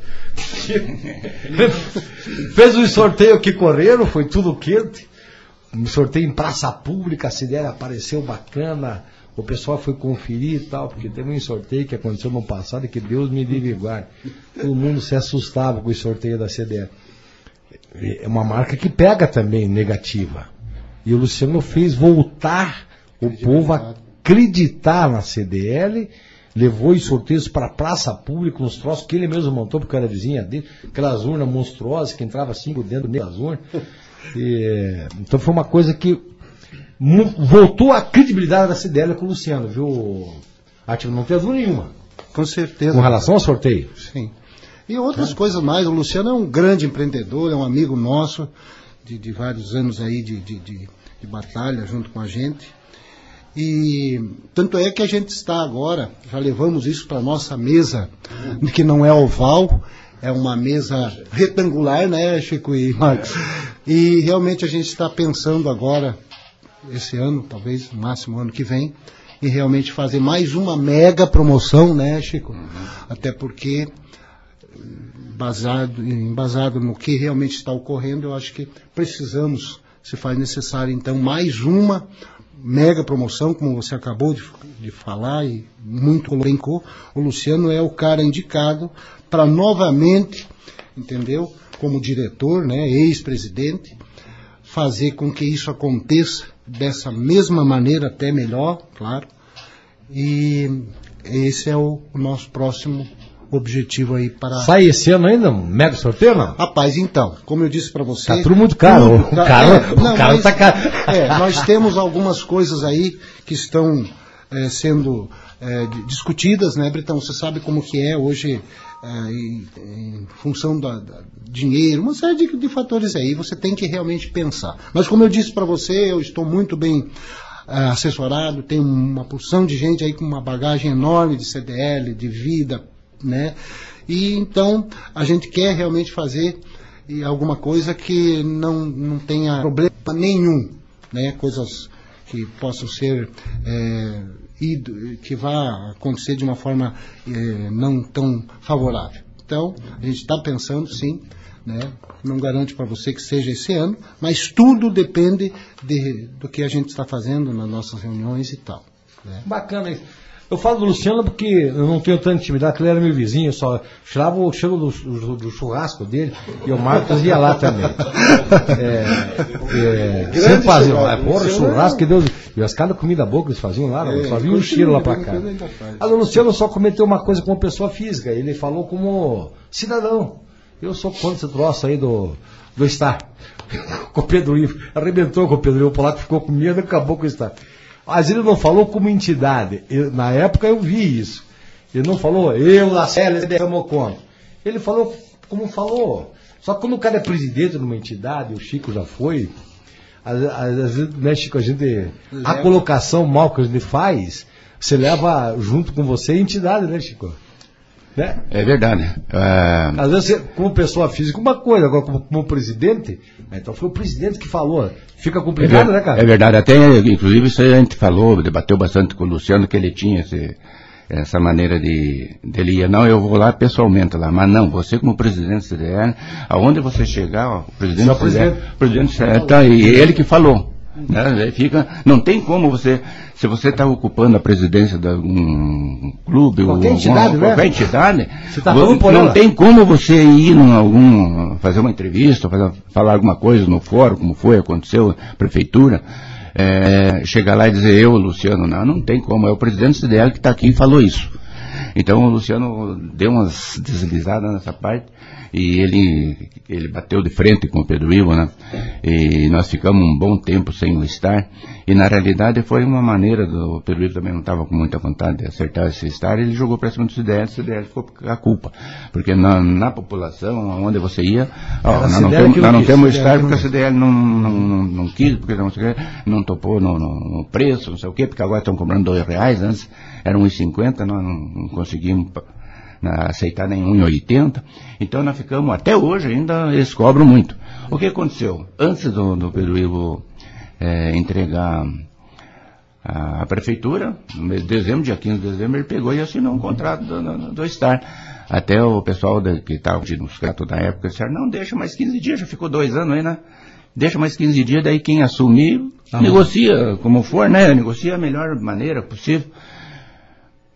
[SPEAKER 1] Fez um sorteio que correram, foi tudo quente. Um sorteio em praça pública, a CDL apareceu bacana o pessoal foi conferir e tal, porque teve um sorteio que aconteceu no passado e que Deus me livre guarde. Todo mundo se assustava com o sorteio da CDL. É uma marca que pega também negativa. E o Luciano fez voltar o povo a acreditar na CDL, levou os sorteios para a praça pública, uns troços que ele mesmo montou, porque era vizinha dele, aquelas urnas monstruosas que entrava cinco dentro das urnas. E, então foi uma coisa que voltou a credibilidade da CDL com o Luciano, viu? Ativo não teve nenhuma.
[SPEAKER 2] Com certeza.
[SPEAKER 1] Com relação ao sorteio.
[SPEAKER 2] Sim. E outras é. coisas mais. O Luciano é um grande empreendedor, é um amigo nosso, de, de vários anos aí de, de, de, de batalha junto com a gente. E tanto é que a gente está agora, já levamos isso para nossa mesa, que não é oval, é uma mesa retangular, né, Chico e Marcos? E realmente a gente está pensando agora esse ano, talvez no máximo ano que vem, e realmente fazer mais uma mega promoção, né, Chico? Uhum. Até porque baseado, embasado no que realmente está ocorrendo, eu acho que precisamos, se faz necessário, então, mais uma mega promoção, como você acabou de, de falar e muito elencou. O Luciano é o cara indicado para novamente, entendeu? Como diretor, né, ex-presidente, fazer com que isso aconteça dessa mesma maneira, até melhor, claro. E esse é o, o nosso próximo objetivo aí para.
[SPEAKER 1] Sai esse ano ainda? Um mega sorteio não?
[SPEAKER 2] Rapaz, então, como eu disse para você.
[SPEAKER 1] Tá tudo muito caro. Tudo, o caro, é, o não, caro mas, tá caro.
[SPEAKER 2] É, nós temos algumas coisas aí que estão é, sendo é, discutidas, né, Britão? Você sabe como que é hoje é, em, função da, da, dinheiro, uma série de, de, fatores aí, você tem que realmente pensar. Mas como eu disse para você, eu estou muito bem é, assessorado, tem uma porção de gente aí com uma bagagem enorme de CDL, de vida, né? E então a gente quer realmente fazer alguma coisa que não, não tenha problema nenhum, né? Coisas que possam ser é, que vá acontecer de uma forma é, não tão favorável. Então, a gente está pensando, sim, né? não garante para você que seja esse ano, mas tudo depende de, do que a gente está fazendo nas nossas reuniões e tal. Né?
[SPEAKER 1] Bacana isso. Eu falo do Luciano porque eu não tenho tanta intimidade, porque ele era meu vizinho, eu só tirava o cheiro do, do, do, churrasco dele e o Marcos ia lá também. É, é, sempre faziam lá, porra, churrasco, que Deus. E as cada comida boa que eles faziam lá, é, só vinha um cheiro lá pra cá. Mas o Luciano só cometeu uma coisa como pessoa física, ele falou como cidadão. Eu sou contra esse troço aí do, do Star. com o Pedro Ivo. Arrebentou com o Pedro Ivo, o polaco ficou com medo e acabou com o Star. Mas ele não falou como entidade. Eu, na época eu vi isso. Ele não falou, eu, da Célia, derramou conta. Ele falou como falou. Só que quando o cara é presidente de uma entidade, o Chico já foi, às, às vezes, né, Chico, a gente. A colocação mal que a gente faz, você leva junto com você a entidade, né, Chico?
[SPEAKER 4] Né? É verdade.
[SPEAKER 1] É... Às vezes, como pessoa física, uma coisa, agora como, como presidente, então foi o presidente que falou. Fica complicado,
[SPEAKER 4] é,
[SPEAKER 1] né, cara?
[SPEAKER 4] É verdade. Até, inclusive, isso a gente falou, debateu bastante com o Luciano, que ele tinha esse, essa maneira de dele ir, não, eu vou lá pessoalmente lá, mas não, você como presidente do CDL, aonde você chegar, ó, o presidente do CDL, presidente, presidente tá, e ele que falou. Né? Fica, não tem como você, se você está ocupando a presidência de um clube
[SPEAKER 1] qualquer ou entidade,
[SPEAKER 4] uma,
[SPEAKER 1] né?
[SPEAKER 4] qualquer entidade,
[SPEAKER 1] tá
[SPEAKER 4] você, não tem como você ir num algum, fazer uma entrevista, fazer, falar alguma coisa no fórum, como foi, aconteceu, prefeitura, é, chegar lá e dizer eu, Luciano, não, não tem como, é o presidente CDL que está aqui e falou isso. Então o Luciano deu umas deslizadas nessa parte e ele, ele bateu de frente com o Pedro Ivo, né? E nós ficamos um bom tempo sem o estar. E na realidade foi uma maneira do Pedro Ivo também não estava com muita vontade de acertar esse estar, ele jogou para cima do CDL, o CDL ficou com a culpa. Porque na, na população, onde você ia, ó, nós não temos, nós não temos estar porque a CDL não, não, não, não quis, porque não, o não topou no, no, preço, não sei o quê, porque agora estão cobrando dois reais, antes eram 1,50, nós não, não conseguimos na, aceitar nem 1,80. Então nós ficamos, até hoje ainda, eles cobram muito. O que aconteceu? Antes do, do Pedro Ivo é, entregar a, a, prefeitura, no mês de dezembro, dia 15 de dezembro, ele pegou e assinou um contrato do, do, do Star. Até o pessoal da, que estava nos catos da época disseram, não, deixa mais 15 dias, já ficou dois anos aí, né? Deixa mais 15 dias, daí quem assumir, ah, negocia como for, né? Negocia a melhor maneira possível.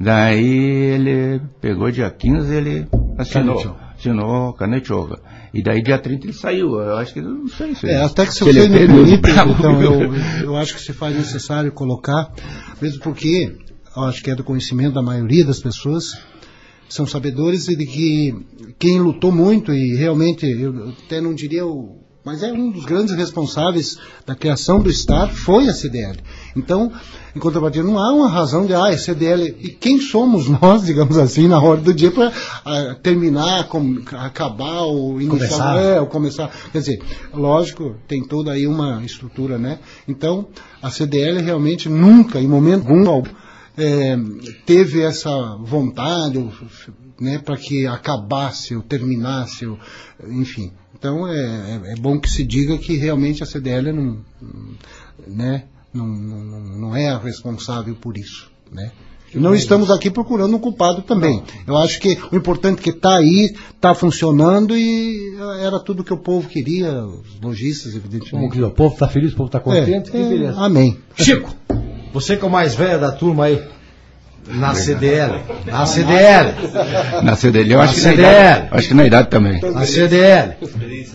[SPEAKER 4] Daí ele pegou dia 15, ele assinou, assinou canetou. E daí dia 30 ele saiu. Eu acho que não sei se.
[SPEAKER 2] É, até que se, se você me permite, então eu, eu acho que se faz necessário colocar, mesmo porque eu acho que é do conhecimento da maioria das pessoas, são sabedores de que quem lutou muito e realmente, eu até não diria o mas é um dos grandes responsáveis da criação do Estado foi a CDL. Então, em contrapartida, não há uma razão de, ah, é CDL. E quem somos nós, digamos assim, na hora do dia para uh, terminar, com, acabar ou iniciar, começar. É, ou começar. Quer dizer, lógico, tem toda aí uma estrutura, né? Então, a CDL realmente nunca, em momento algum, é, teve essa vontade, né, para que acabasse ou terminasse, ou, enfim. Então é, é, é, bom que se diga que realmente a CDL não, né, não, não, não é a responsável por isso. Né? Não estamos aqui procurando um culpado também. Eu acho que o importante é que está aí, está funcionando e era tudo que o povo queria, os lojistas, evidentemente.
[SPEAKER 1] O povo está feliz, o povo está contente, é,
[SPEAKER 2] é, Amém.
[SPEAKER 1] Chico, você que é o mais velho da turma aí, na CDL. Na CDL.
[SPEAKER 4] Na CDL. Eu acho, que CDL. Idade, acho que na idade também.
[SPEAKER 1] Na CDL.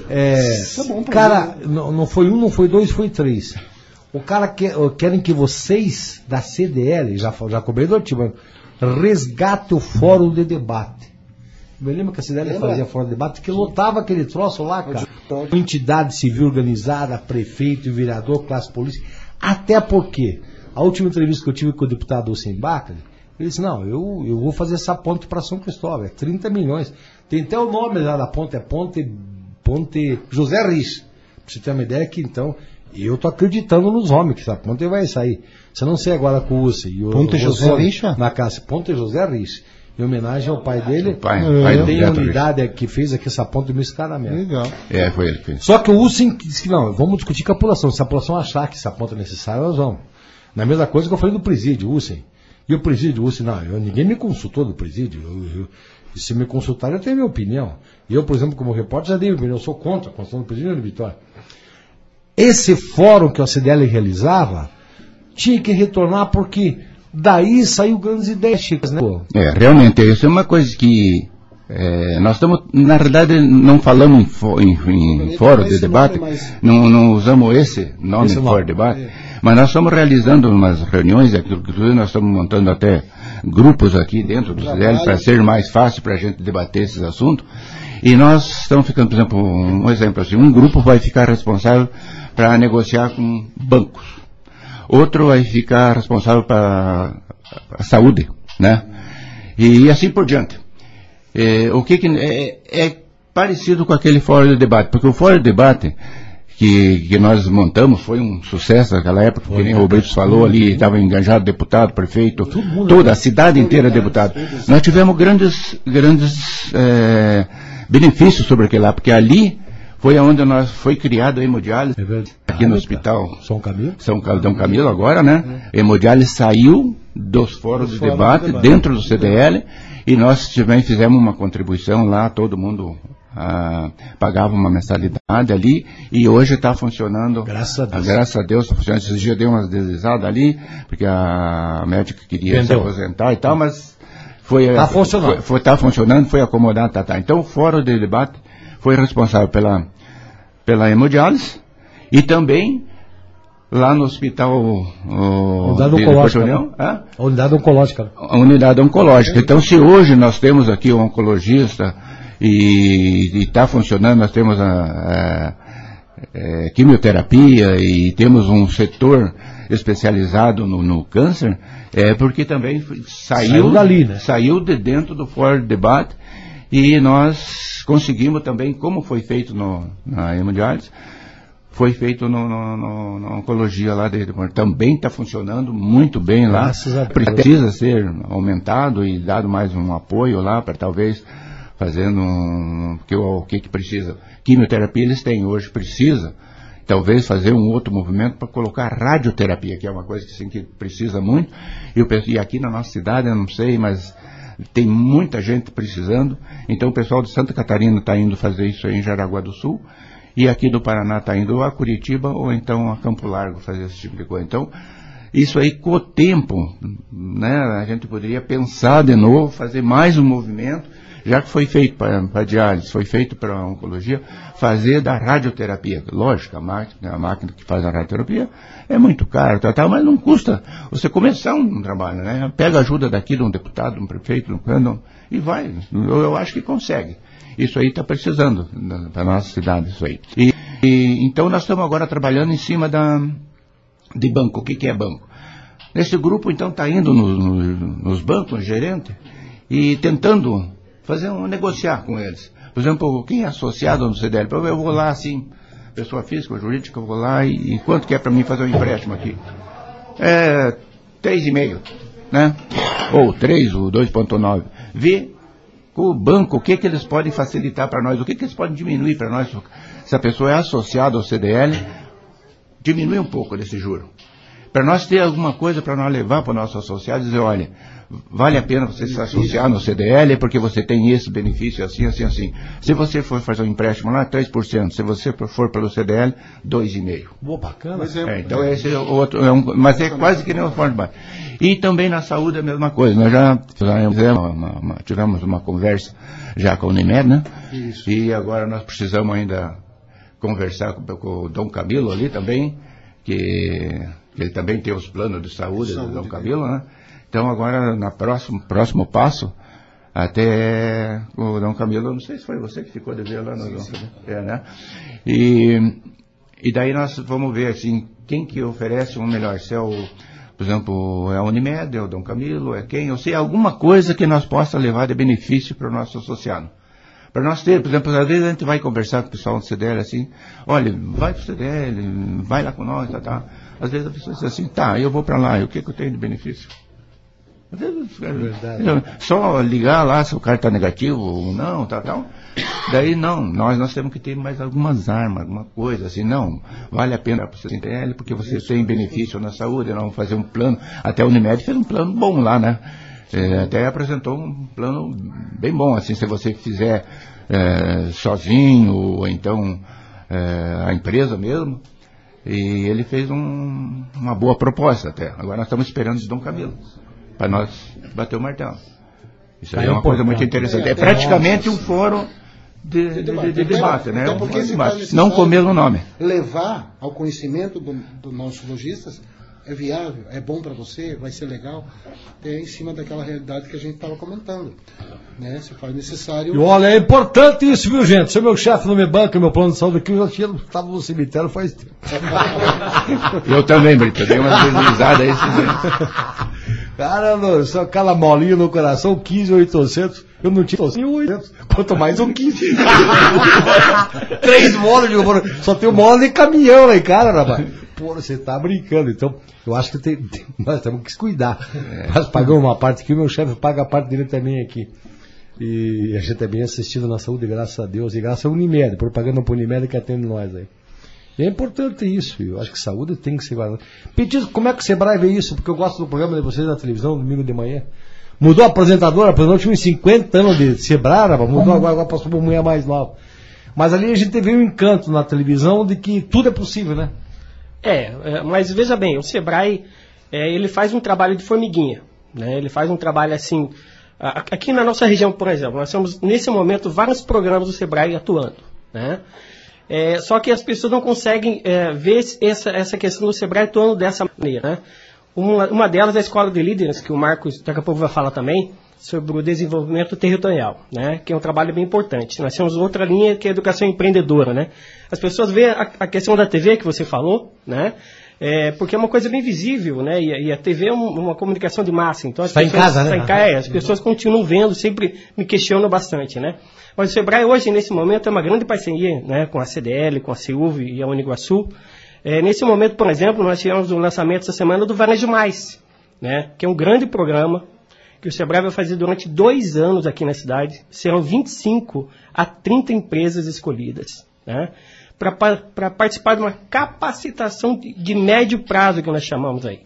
[SPEAKER 1] É, cara, não, foi um, não foi dois, foi três. O cara quer, querem que vocês da CDL, já, já cobrei do Artigo, resgate o fórum de debate. Me lembro que a CDL Lembra? fazia fórum de debate, que lotava aquele troço lá, cara. Entidade civil organizada, prefeito, vereador, classe polícia. Até porque, a última entrevista que eu tive com o deputado Hussein Bacari, ele disse, não, eu, eu vou fazer essa ponte para São Cristóvão, é 30 milhões. Tem até o nome lá da ponte, é Ponte, ponte José Riz. Pra você ter uma ideia que então, eu estou acreditando nos homens, que essa ponte vai sair. Você não sei agora com o Uzi.
[SPEAKER 2] Ponte José Riz?
[SPEAKER 1] Na casa, Ponte José Riz. Em homenagem ao pai dele. O
[SPEAKER 4] pai, é, pai
[SPEAKER 1] tem a unidade que fez aqui essa ponte do escaramento.
[SPEAKER 4] Legal. É, foi ele que fez.
[SPEAKER 1] Só que o Uzi disse que não, vamos discutir com a população. Se a população achar que essa ponte é necessária, nós vamos. Na mesma coisa que eu falei do presídio, Uzi. E o presídio, o não, eu, ninguém me consultou do presídio. Eu, eu, e se me consultar, eu tenho minha opinião. E eu, por exemplo, como repórter, já dei minha opinião. Eu sou contra a construção do presídio de Vitória. Esse fórum que a CDL realizava tinha que retornar porque daí saiu grandes ideias, né?
[SPEAKER 4] É, realmente, isso é uma coisa que é, nós estamos, na verdade, não falamos em, em, em fórum de debate, não, não, usamos esse nome, esse fórum de debate. É. Mas nós estamos realizando umas reuniões, inclusive nós estamos montando até grupos aqui dentro do CDL para ser mais fácil para a gente debater esses assuntos. E nós estamos ficando, por exemplo, um exemplo assim, um grupo vai ficar responsável para negociar com bancos. Outro vai ficar responsável para a saúde, né? E assim por diante. É, o que, que é, é, parecido com aquele fórum de debate, porque o fórum de debate que, que nós montamos foi um sucesso naquela época, foi, que nem o Roberto falou ali, estava engajado deputado, prefeito, toda a cidade inteira deputado. Nós tivemos grandes, grandes é, benefícios sobre aquele lá, porque ali foi onde nós foi criado a hemodiálise, é aqui no hospital
[SPEAKER 1] São Camilo,
[SPEAKER 4] São Dom Camilo agora, né? É. Hemodiálise saiu dos fóruns de debate, de debate dentro do CDL e nós também fizemos uma contribuição lá, todo mundo ah, pagava uma mensalidade ali e hoje está funcionando.
[SPEAKER 1] Graças a Deus.
[SPEAKER 4] graças a Deus está funcionando. Esses dias deu umas deslizadas ali, porque a médica queria Vendeu. se aposentar e tal, mas foi.
[SPEAKER 1] Está funcionando. Foi,
[SPEAKER 4] tá funcionando, foi acomodado, tá, tá. Então o Fórum de Debate foi responsável pela, pela hemodiálise e também lá no hospital
[SPEAKER 1] o, unidade de, oncológica, União, né? unidade oncológica.
[SPEAKER 4] A unidade oncológica. Então, se hoje nós temos aqui um oncologista e está funcionando, nós temos a, a, a, é, quimioterapia e temos um setor especializado no, no, câncer, é porque também saiu, saiu dali, né? Saiu de dentro do Ford Debate e nós conseguimos também, como foi feito no, na hemodiálise, foi feito no, no, no, na oncologia lá dele. Também está funcionando muito bem lá. Precisa ser aumentado e dado mais um apoio lá para talvez fazendo um, o que que precisa. Quimioterapia eles têm hoje, precisa talvez fazer um outro movimento para colocar radioterapia, que é uma coisa que, assim, que precisa muito. Eu penso, e aqui na nossa cidade, eu não sei, mas tem muita gente precisando. Então o pessoal de Santa Catarina está indo fazer isso aí em Jaraguá do Sul. E aqui do Paraná está indo a Curitiba ou então a Campo Largo fazer esse tipo de coisa. Então, isso aí com o tempo, né, a gente poderia pensar de novo, fazer mais um movimento já que foi feito para diálise, foi feito para oncologia, fazer da radioterapia. Lógico, a máquina, a máquina que faz a radioterapia é muito cara, tá, tá, mas não custa você começar um trabalho, né? Pega ajuda daqui de um deputado, de um prefeito, de um e vai. Eu, eu acho que consegue. Isso aí está precisando para nossa cidade, isso aí. E, e, então nós estamos agora trabalhando em cima da, de banco. O que, que é banco? Esse grupo então está indo no, no, nos bancos, gerente, e tentando fazer um negociar com eles. Por exemplo, quem é associado no CDL, eu vou lá assim, pessoa física ou jurídica, eu vou lá e, e quanto que é para mim fazer um empréstimo aqui? É 3,5, né? Ou 3, ou 2,9. Vê com o banco o que, que eles podem facilitar para nós, o que, que eles podem diminuir para nós. Se a pessoa é associada ao CDL, diminui um pouco desse juro. Para nós ter alguma coisa para nós levar para o nosso associado e dizer, olha, vale a pena você se associar no CDL porque você tem esse benefício assim, assim, assim. Se você for fazer um empréstimo lá, 3%. Se você for pelo CDL, 2,5%.
[SPEAKER 1] Boa, bacana.
[SPEAKER 4] É, então esse é outro, é um, mas é quase que nem o Ford Bar. E também na saúde é a mesma coisa. Nós já fizemos uma, uma, tivemos uma conversa já com o Unimed, né? Isso. E agora nós precisamos ainda conversar com, com o Dom Camilo ali também, que ele também tem os planos de saúde, saúde do Dom Camilo, né? Então agora, no próximo, próximo passo, até o Dom Camilo, não sei se foi você que ficou de ver lá no sim, Dom sim. É, né? E, e daí nós vamos ver assim, quem que oferece um melhor, se é o, por exemplo, é a Unimed, é o Dom Camilo, é quem, ou seja, alguma coisa que nós possa levar de benefício para o nosso associado. Para nós ter, por exemplo, às vezes a gente vai conversar com o pessoal do CDL assim, olha, vai para o CDL, vai lá com nós, tá, tá. Às vezes a pessoa diz assim, tá, eu vou para lá, e o que, que eu tenho de benefício? Verdade. Só ligar lá se o cara está negativo ou não, tal, tal. Daí não, nós, nós temos que ter mais algumas armas, alguma coisa, assim, não, vale a pena para você CTL, porque você isso, tem benefício na saúde, nós vamos fazer um plano, até a Unimed fez um plano bom lá, né? É, até apresentou um plano bem bom, assim, se você fizer é, sozinho, ou então é, a empresa mesmo, e ele fez um, uma boa proposta até. Agora nós estamos esperando de Dom Camilo para nós bater o martelo. Isso aí é uma coisa muito interessante. É, é praticamente um fórum de, de, de, de debate, né? Então, porque debate. Não com o mesmo nome.
[SPEAKER 2] Levar ao conhecimento dos do nossos lojistas é viável, é bom para você, vai ser legal, é em cima daquela realidade que a gente estava comentando. Né? Se faz necessário.
[SPEAKER 1] E olha, é importante isso, viu, gente? Se o meu chefe não me banca meu plano de saúde aqui, eu já estava no cemitério faz tempo.
[SPEAKER 4] eu também, Brito, dei uma deslizada aí.
[SPEAKER 1] Caramba, só aquela molinha no coração, 15,800. Eu não tinha 800, quanto mais um 15. Três molas de Só tem mola de caminhão em casa, rapaz. Pô, você tá brincando. Então, eu acho que tem, tem, nós temos que se cuidar. É. Nós pagamos uma parte aqui, o meu chefe paga a parte dele também aqui. E a gente é bem assistido na saúde, graças a Deus. E graças ao Unimed, propaganda para Unimed que atende nós aí. E é importante isso, eu acho que saúde tem que ser guardada. Pedido, como é que o Sebrae vê isso? Porque eu gosto do programa de vocês na televisão, domingo de manhã. Mudou a apresentadora, apresentou tinha uns 50 anos de Sebrae, mudou agora, agora passou para uma mulher mais nova. Mas ali a gente teve um encanto na televisão de que tudo é possível, né?
[SPEAKER 3] É, é mas veja bem, o Sebrae, é, ele faz um trabalho de formiguinha, né? Ele faz um trabalho assim, aqui na nossa região, por exemplo, nós temos nesse momento vários programas do Sebrae atuando, né? É, só que as pessoas não conseguem é, ver essa, essa questão do Sebrae atuando dessa maneira. Né? Uma, uma delas é a escola de líderes, que o Marcos daqui a pouco vai falar também, sobre o desenvolvimento territorial, né, que é um trabalho bem importante. Nós temos outra linha que é a educação empreendedora, né. As pessoas veem a, a questão da TV que você falou, né, é, porque é uma coisa bem visível, né? E, e a TV é um, uma comunicação de massa. Então as
[SPEAKER 1] Está em
[SPEAKER 3] pessoas,
[SPEAKER 1] casa, né?
[SPEAKER 3] em casa, é, as pessoas continuam vendo, sempre me questionam bastante, né? Mas o Sebrae hoje, nesse momento, é uma grande parceria né, com a CDL, com a CEUV e a Uniguaçu. É, nesse momento, por exemplo, nós tivemos o lançamento essa semana do Varejo Mais, né? Que é um grande programa que o Sebrae vai fazer durante dois anos aqui na cidade. Serão 25 a 30 empresas escolhidas, né? para participar de uma capacitação de, de, médio prazo, que nós chamamos aí.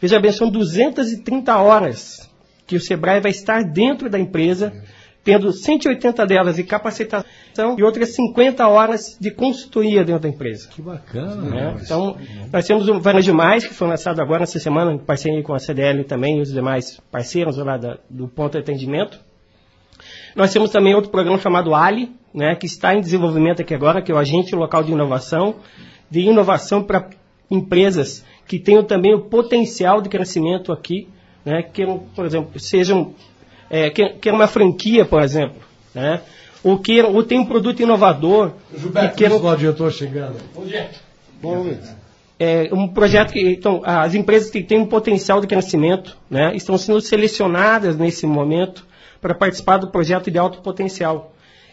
[SPEAKER 3] Veja bem, são 230 horas que o Sebrae vai estar dentro da empresa, tendo 180 delas de capacitação e outras 50 horas de consultoria dentro da empresa.
[SPEAKER 1] Que bacana.
[SPEAKER 3] Né? Então, nós temos o Varejo Mais, que foi lançado agora nessa semana, em parceria com a CDL também e os demais parceiros lá da, do ponto de atendimento. Nós temos também outro programa chamado Ali, né, que está em desenvolvimento aqui agora, que é o Agente Local de Inovação, de inovação para empresas que tenham também o potencial de crescimento aqui, né, que, por exemplo, sejam, é, que, que uma franquia, por exemplo, né, ou, que, ou tem um produto inovador.
[SPEAKER 1] Gilberto, que queiram... o diretor chegando.
[SPEAKER 3] Bom dia. Bom dia. É um projeto que, então, as empresas que têm um potencial de crescimento, né, estão sendo selecionadas nesse momento para participar do projeto de alto potencial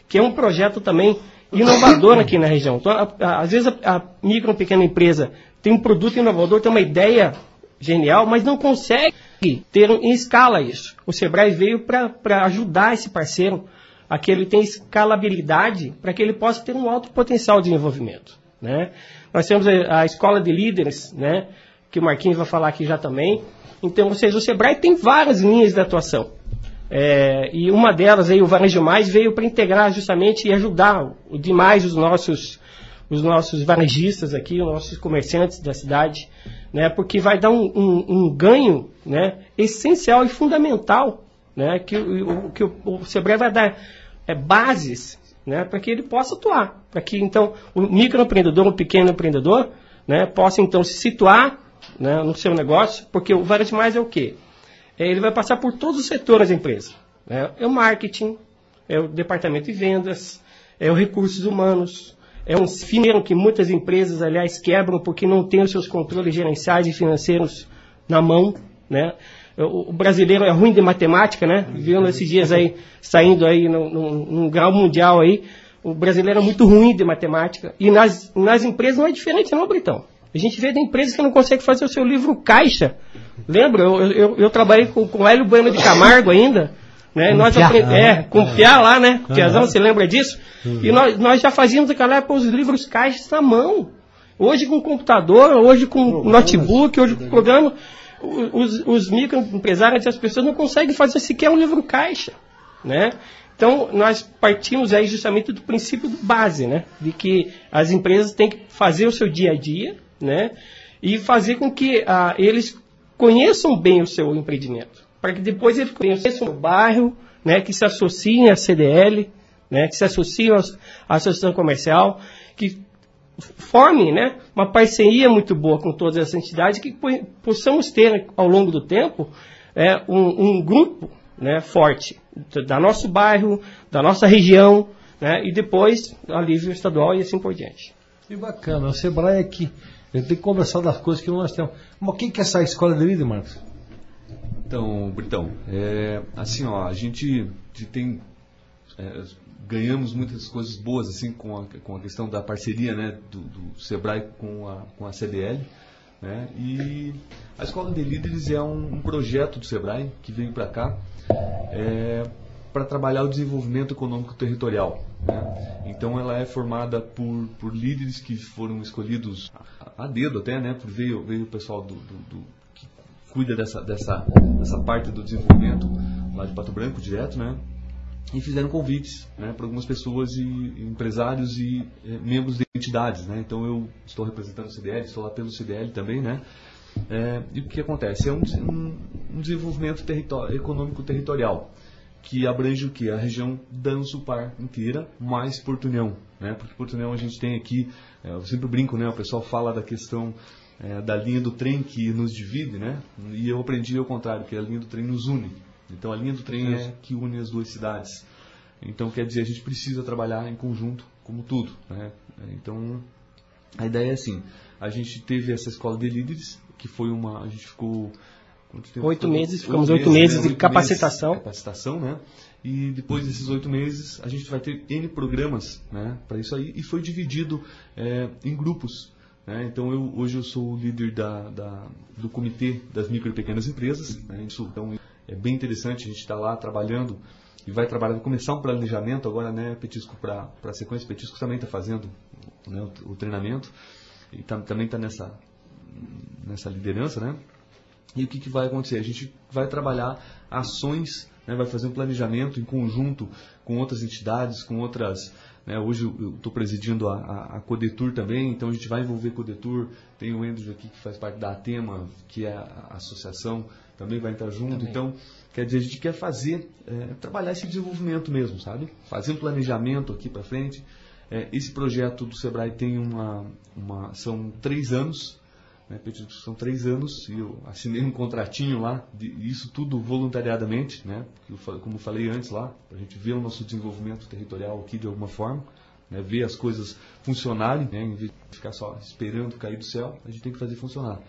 [SPEAKER 3] que é um projeto também inovador aqui na região. Então, a, a, às vezes a, a micro, pequena empresa tem um produto inovador, tem uma ideia genial, mas não consegue ter em escala isso. O Sebrae veio para ajudar esse parceiro a que ele tenha escalabilidade para que ele possa ter um alto potencial de desenvolvimento. Né? Nós temos a, escola de líderes, né, que o Marquinhos vai falar aqui já também. Então, ou seja, o Sebrae tem várias linhas de atuação. É, e uma delas, aí, o Varejo Mais, veio para integrar justamente e ajudar demais os nossos, os nossos varejistas aqui, os nossos comerciantes da cidade, né, porque vai dar um, um, um ganho né, essencial e fundamental né, que, o, que o, o Sebrae vai dar é, bases né, para que ele possa atuar, para que então o microempreendedor, o pequeno empreendedor, né, possa então se situar né, no seu negócio, porque o Varejo Mais é o quê? É, ele vai passar por todos os setores da empresa. Né? É o marketing, é o departamento de vendas, é o recursos humanos, é um financeiro que muitas empresas, aliás, quebram porque não têm os seus controles gerenciais e financeiros na mão, né? O brasileiro é ruim de matemática, né? Viu esses dias aí, saindo aí num, grau mundial aí, o brasileiro é muito ruim de matemática. E nas, nas empresas não é diferente não, Britão. A gente vê de empresas que não conseguem fazer o seu livro caixa Lembra? Eu, eu, eu trabalhei com, com Hélio Bueno de Camargo ainda. Né? Nós aprend... É, com Piá lá, né? Piazão, você lembra disso? Uhum. E nós, nós já fazíamos aquela época os livros caixas na mão. Hoje com computador, hoje com notebook, hoje com programa. Os, os microempresários, as pessoas não conseguem fazer sequer um livro caixa. Né? Então, nós partimos aí justamente do princípio base, né? De que as empresas têm que fazer o seu dia a dia, né? E fazer com que ah, eles conheçam bem o seu empreendimento, para que depois eles conheçam o bairro, né, que se associem à CDL, né, que se associem à associação comercial, que formem né, uma parceria muito boa com todas essas entidades, que possamos ter ao longo do tempo é, um, um grupo né, forte da nosso bairro, da nossa região, né, e depois a nível estadual e assim por diante.
[SPEAKER 1] Que bacana, o Sebrae aqui. Ele tem que conversar das coisas que nós temos. Mas o que é essa escola de líder, Marcos?
[SPEAKER 5] Então, Britão, é, assim, ó, a gente, tem. É, ganhamos muitas coisas boas assim com a, com a questão da parceria né, do, do Sebrae com a, com a CDL. Né, e a Escola de Líderes é um, um projeto do Sebrae que veio para cá é, para trabalhar o desenvolvimento econômico territorial. Né? Então ela é formada por, por líderes que foram escolhidos a, a dedo até, né? Por veio, veio o pessoal do, do, do, cuida dessa, dessa, dessa parte do desenvolvimento lá de Pato Branco direto, né? E fizeram convites né, para algumas pessoas e, empresários e é, membros de entidades. Né? Então eu estou representando o CDL, estou lá pelo CDL também, né? É, e o que acontece? É um, um, desenvolvimento território, econômico territorial que abrange o que? A região Dançupar inteira, mais Portunhão. Né? Porque Portunhão a gente tem aqui, é, eu sempre brinco, né? o pessoal fala da questão é, da linha do trem que nos divide, né? e eu aprendi ao contrário, que a linha do trem nos une. Então a linha do trem é que une as duas cidades. Então quer dizer, a gente precisa trabalhar em conjunto, como tudo. Né? Então a ideia é assim, a gente teve essa escola de líderes, que foi uma. A gente ficou.
[SPEAKER 3] Oito meses, ficamos oito meses, meses, de capacitação.
[SPEAKER 5] Meses, capacitação, né? E depois desses oito meses, a gente vai ter N programas né, para isso aí. E foi dividido é, em grupos. Né? Então, eu, hoje eu sou o líder da, da, do comitê das micro e pequenas empresas. Né? Isso, então, é bem interessante, a gente está lá trabalhando e vai trabalhar, vai começar um planejamento agora, né, Petisco, para a sequência. Petisco também está fazendo né, o, o, treinamento e tá, também está nessa, nessa liderança, né? E o que, que vai acontecer? A gente vai trabalhar ações, né, vai fazer um planejamento em conjunto com outras entidades, com outras. Né, hoje eu estou presidindo a, a, a, Codetur também, então a gente vai envolver Codetur. Tem o Andrew aqui que faz parte da Atema, que é a, associação, também vai estar junto. Também. Então, quer dizer, a gente quer fazer, é, trabalhar esse desenvolvimento mesmo, sabe? Fazer um planejamento aqui para frente. É, esse projeto do Sebrae tem uma, uma são três anos né, são três anos e eu assinei um contratinho lá, de, isso tudo voluntariadamente, né, como eu falei antes lá, para a gente ver o nosso desenvolvimento territorial aqui de alguma forma, né, ver as coisas funcionarem, né, em vez de ficar só esperando cair do céu, a gente tem que fazer funcionar.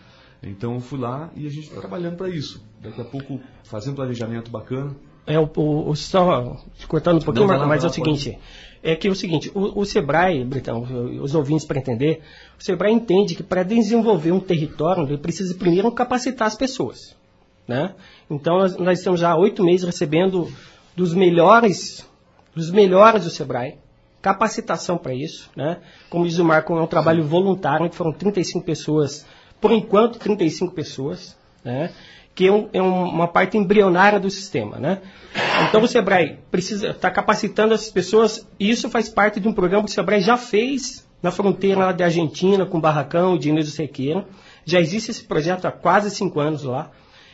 [SPEAKER 5] Então eu fui lá e a gente está trabalhando para isso. Daqui a pouco fazendo um planejamento bacana,
[SPEAKER 3] é, o, o, só cortando um pouquinho, não, mas é o seguinte, é que é o seguinte, o, o Sebrae, Britão, os ouvintes para entender, o Sebrae entende que para desenvolver um território, ele precisa primeiro capacitar as pessoas. Né? Então nós, nós estamos já há oito meses recebendo dos melhores, dos melhores do Sebrae, capacitação para isso. Né? Como diz o Marco, é um trabalho voluntário, foram 35 pessoas, por enquanto 35 pessoas. Né? Que é, um, é uma parte embrionária do sistema. Né? Então o Sebrae precisa estar tá capacitando essas pessoas, e isso faz parte de um programa que o Sebrae já fez na fronteira da Argentina, com Barracão e Diniz Sequeira. Já existe esse projeto há quase cinco anos lá,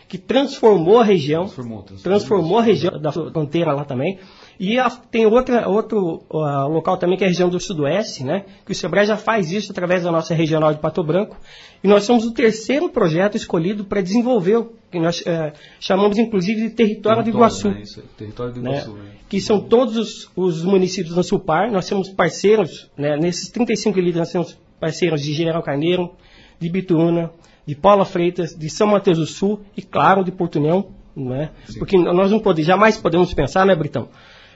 [SPEAKER 3] que transformou a região, transformou, transformou, transformou a região da fronteira lá também. E a, tem outra, outro uh, local também que é a região do Sudoeste, né? Que o Sebrae já faz isso através da nossa regional de Pato Branco. E nós somos o terceiro projeto escolhido para desenvolver o que nós uh, chamamos inclusive de Território, do Iguaçu. Né? Isso, território do Iguaçu. Né? Né? Que são todos os, os, municípios da Sulpar. Nós temos parceiros, né? nesses 35 líderes, nós temos parceiros de General Carneiro, de Bituruna, de Paula Freitas, de São Mateus do Sul e, claro, de Porto União. Né? Porque nós não podemos, jamais podemos pensar, né, Britão?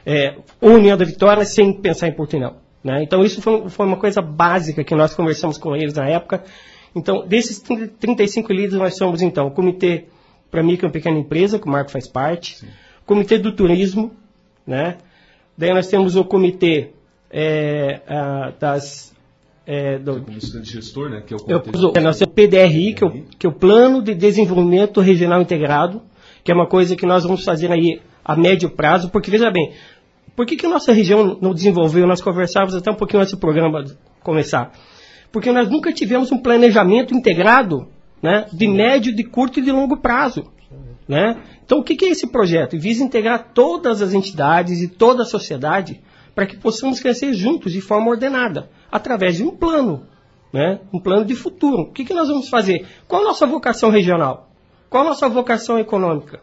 [SPEAKER 3] É, União da Vitória sem pensar em Portunhol. Né? Então isso foi, foi, uma coisa básica que nós conversamos com eles na época. Então, desses 35 líderes, nós somos então o Comitê para Micro e Pequena Empresa, que o Marco faz parte, Sim. o Comitê do Turismo, né? daí nós temos o Comitê é, a, das
[SPEAKER 5] é, do, como gestor, né? Que é o, eu,
[SPEAKER 3] é, nós temos o PDRI, que é o, que é o Plano de Desenvolvimento Regional Integrado, que é uma coisa que nós vamos fazer aí a médio prazo, porque veja bem, por que, que a nossa região não desenvolveu? Nós conversávamos até um pouquinho antes do programa começar. Porque nós nunca tivemos um planejamento integrado né, de médio, de curto e de longo prazo. Né? Então, o que, que é esse projeto? Visa integrar todas as entidades e toda a sociedade para que possamos crescer juntos de forma ordenada, através de um plano, né? um plano de futuro. O que, que nós vamos fazer? Qual a nossa vocação regional? Qual a nossa vocação econômica?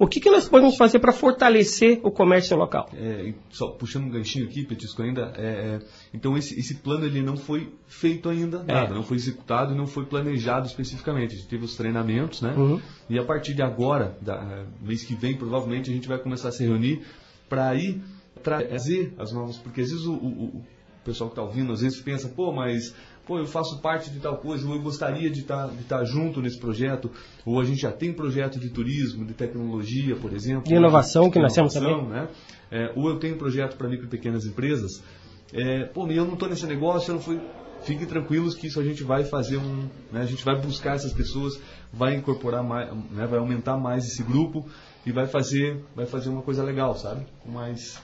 [SPEAKER 3] O que, que nós podemos fazer para fortalecer o comércio local?
[SPEAKER 5] É, só puxando um ganchinho aqui, Petisco, ainda. É, é, então, esse, esse, plano ele não foi feito ainda, é. nada, não foi executado e não foi planejado especificamente. A gente teve os treinamentos, né? Uhum. E a partir de agora, da, é, mês que vem, provavelmente, a gente vai começar a se reunir para ir trazer as novas. Porque às vezes o, o, o pessoal que está ouvindo, às vezes pensa, pô, mas pô, eu faço parte de tal coisa, ou eu gostaria de estar, tá, estar tá junto nesse projeto, ou a gente já tem projeto de turismo, de tecnologia, por exemplo.
[SPEAKER 3] De inovação, que nós temos também.
[SPEAKER 5] Né? É, ou eu tenho projeto para micro e pequenas empresas. É, pô, eu não estou nesse negócio, eu não fui. Fiquem tranquilos que isso a gente vai fazer um. Né, a gente vai buscar essas pessoas, vai incorporar mais, né, vai aumentar mais esse grupo e vai fazer, vai fazer uma coisa legal, sabe? Com mais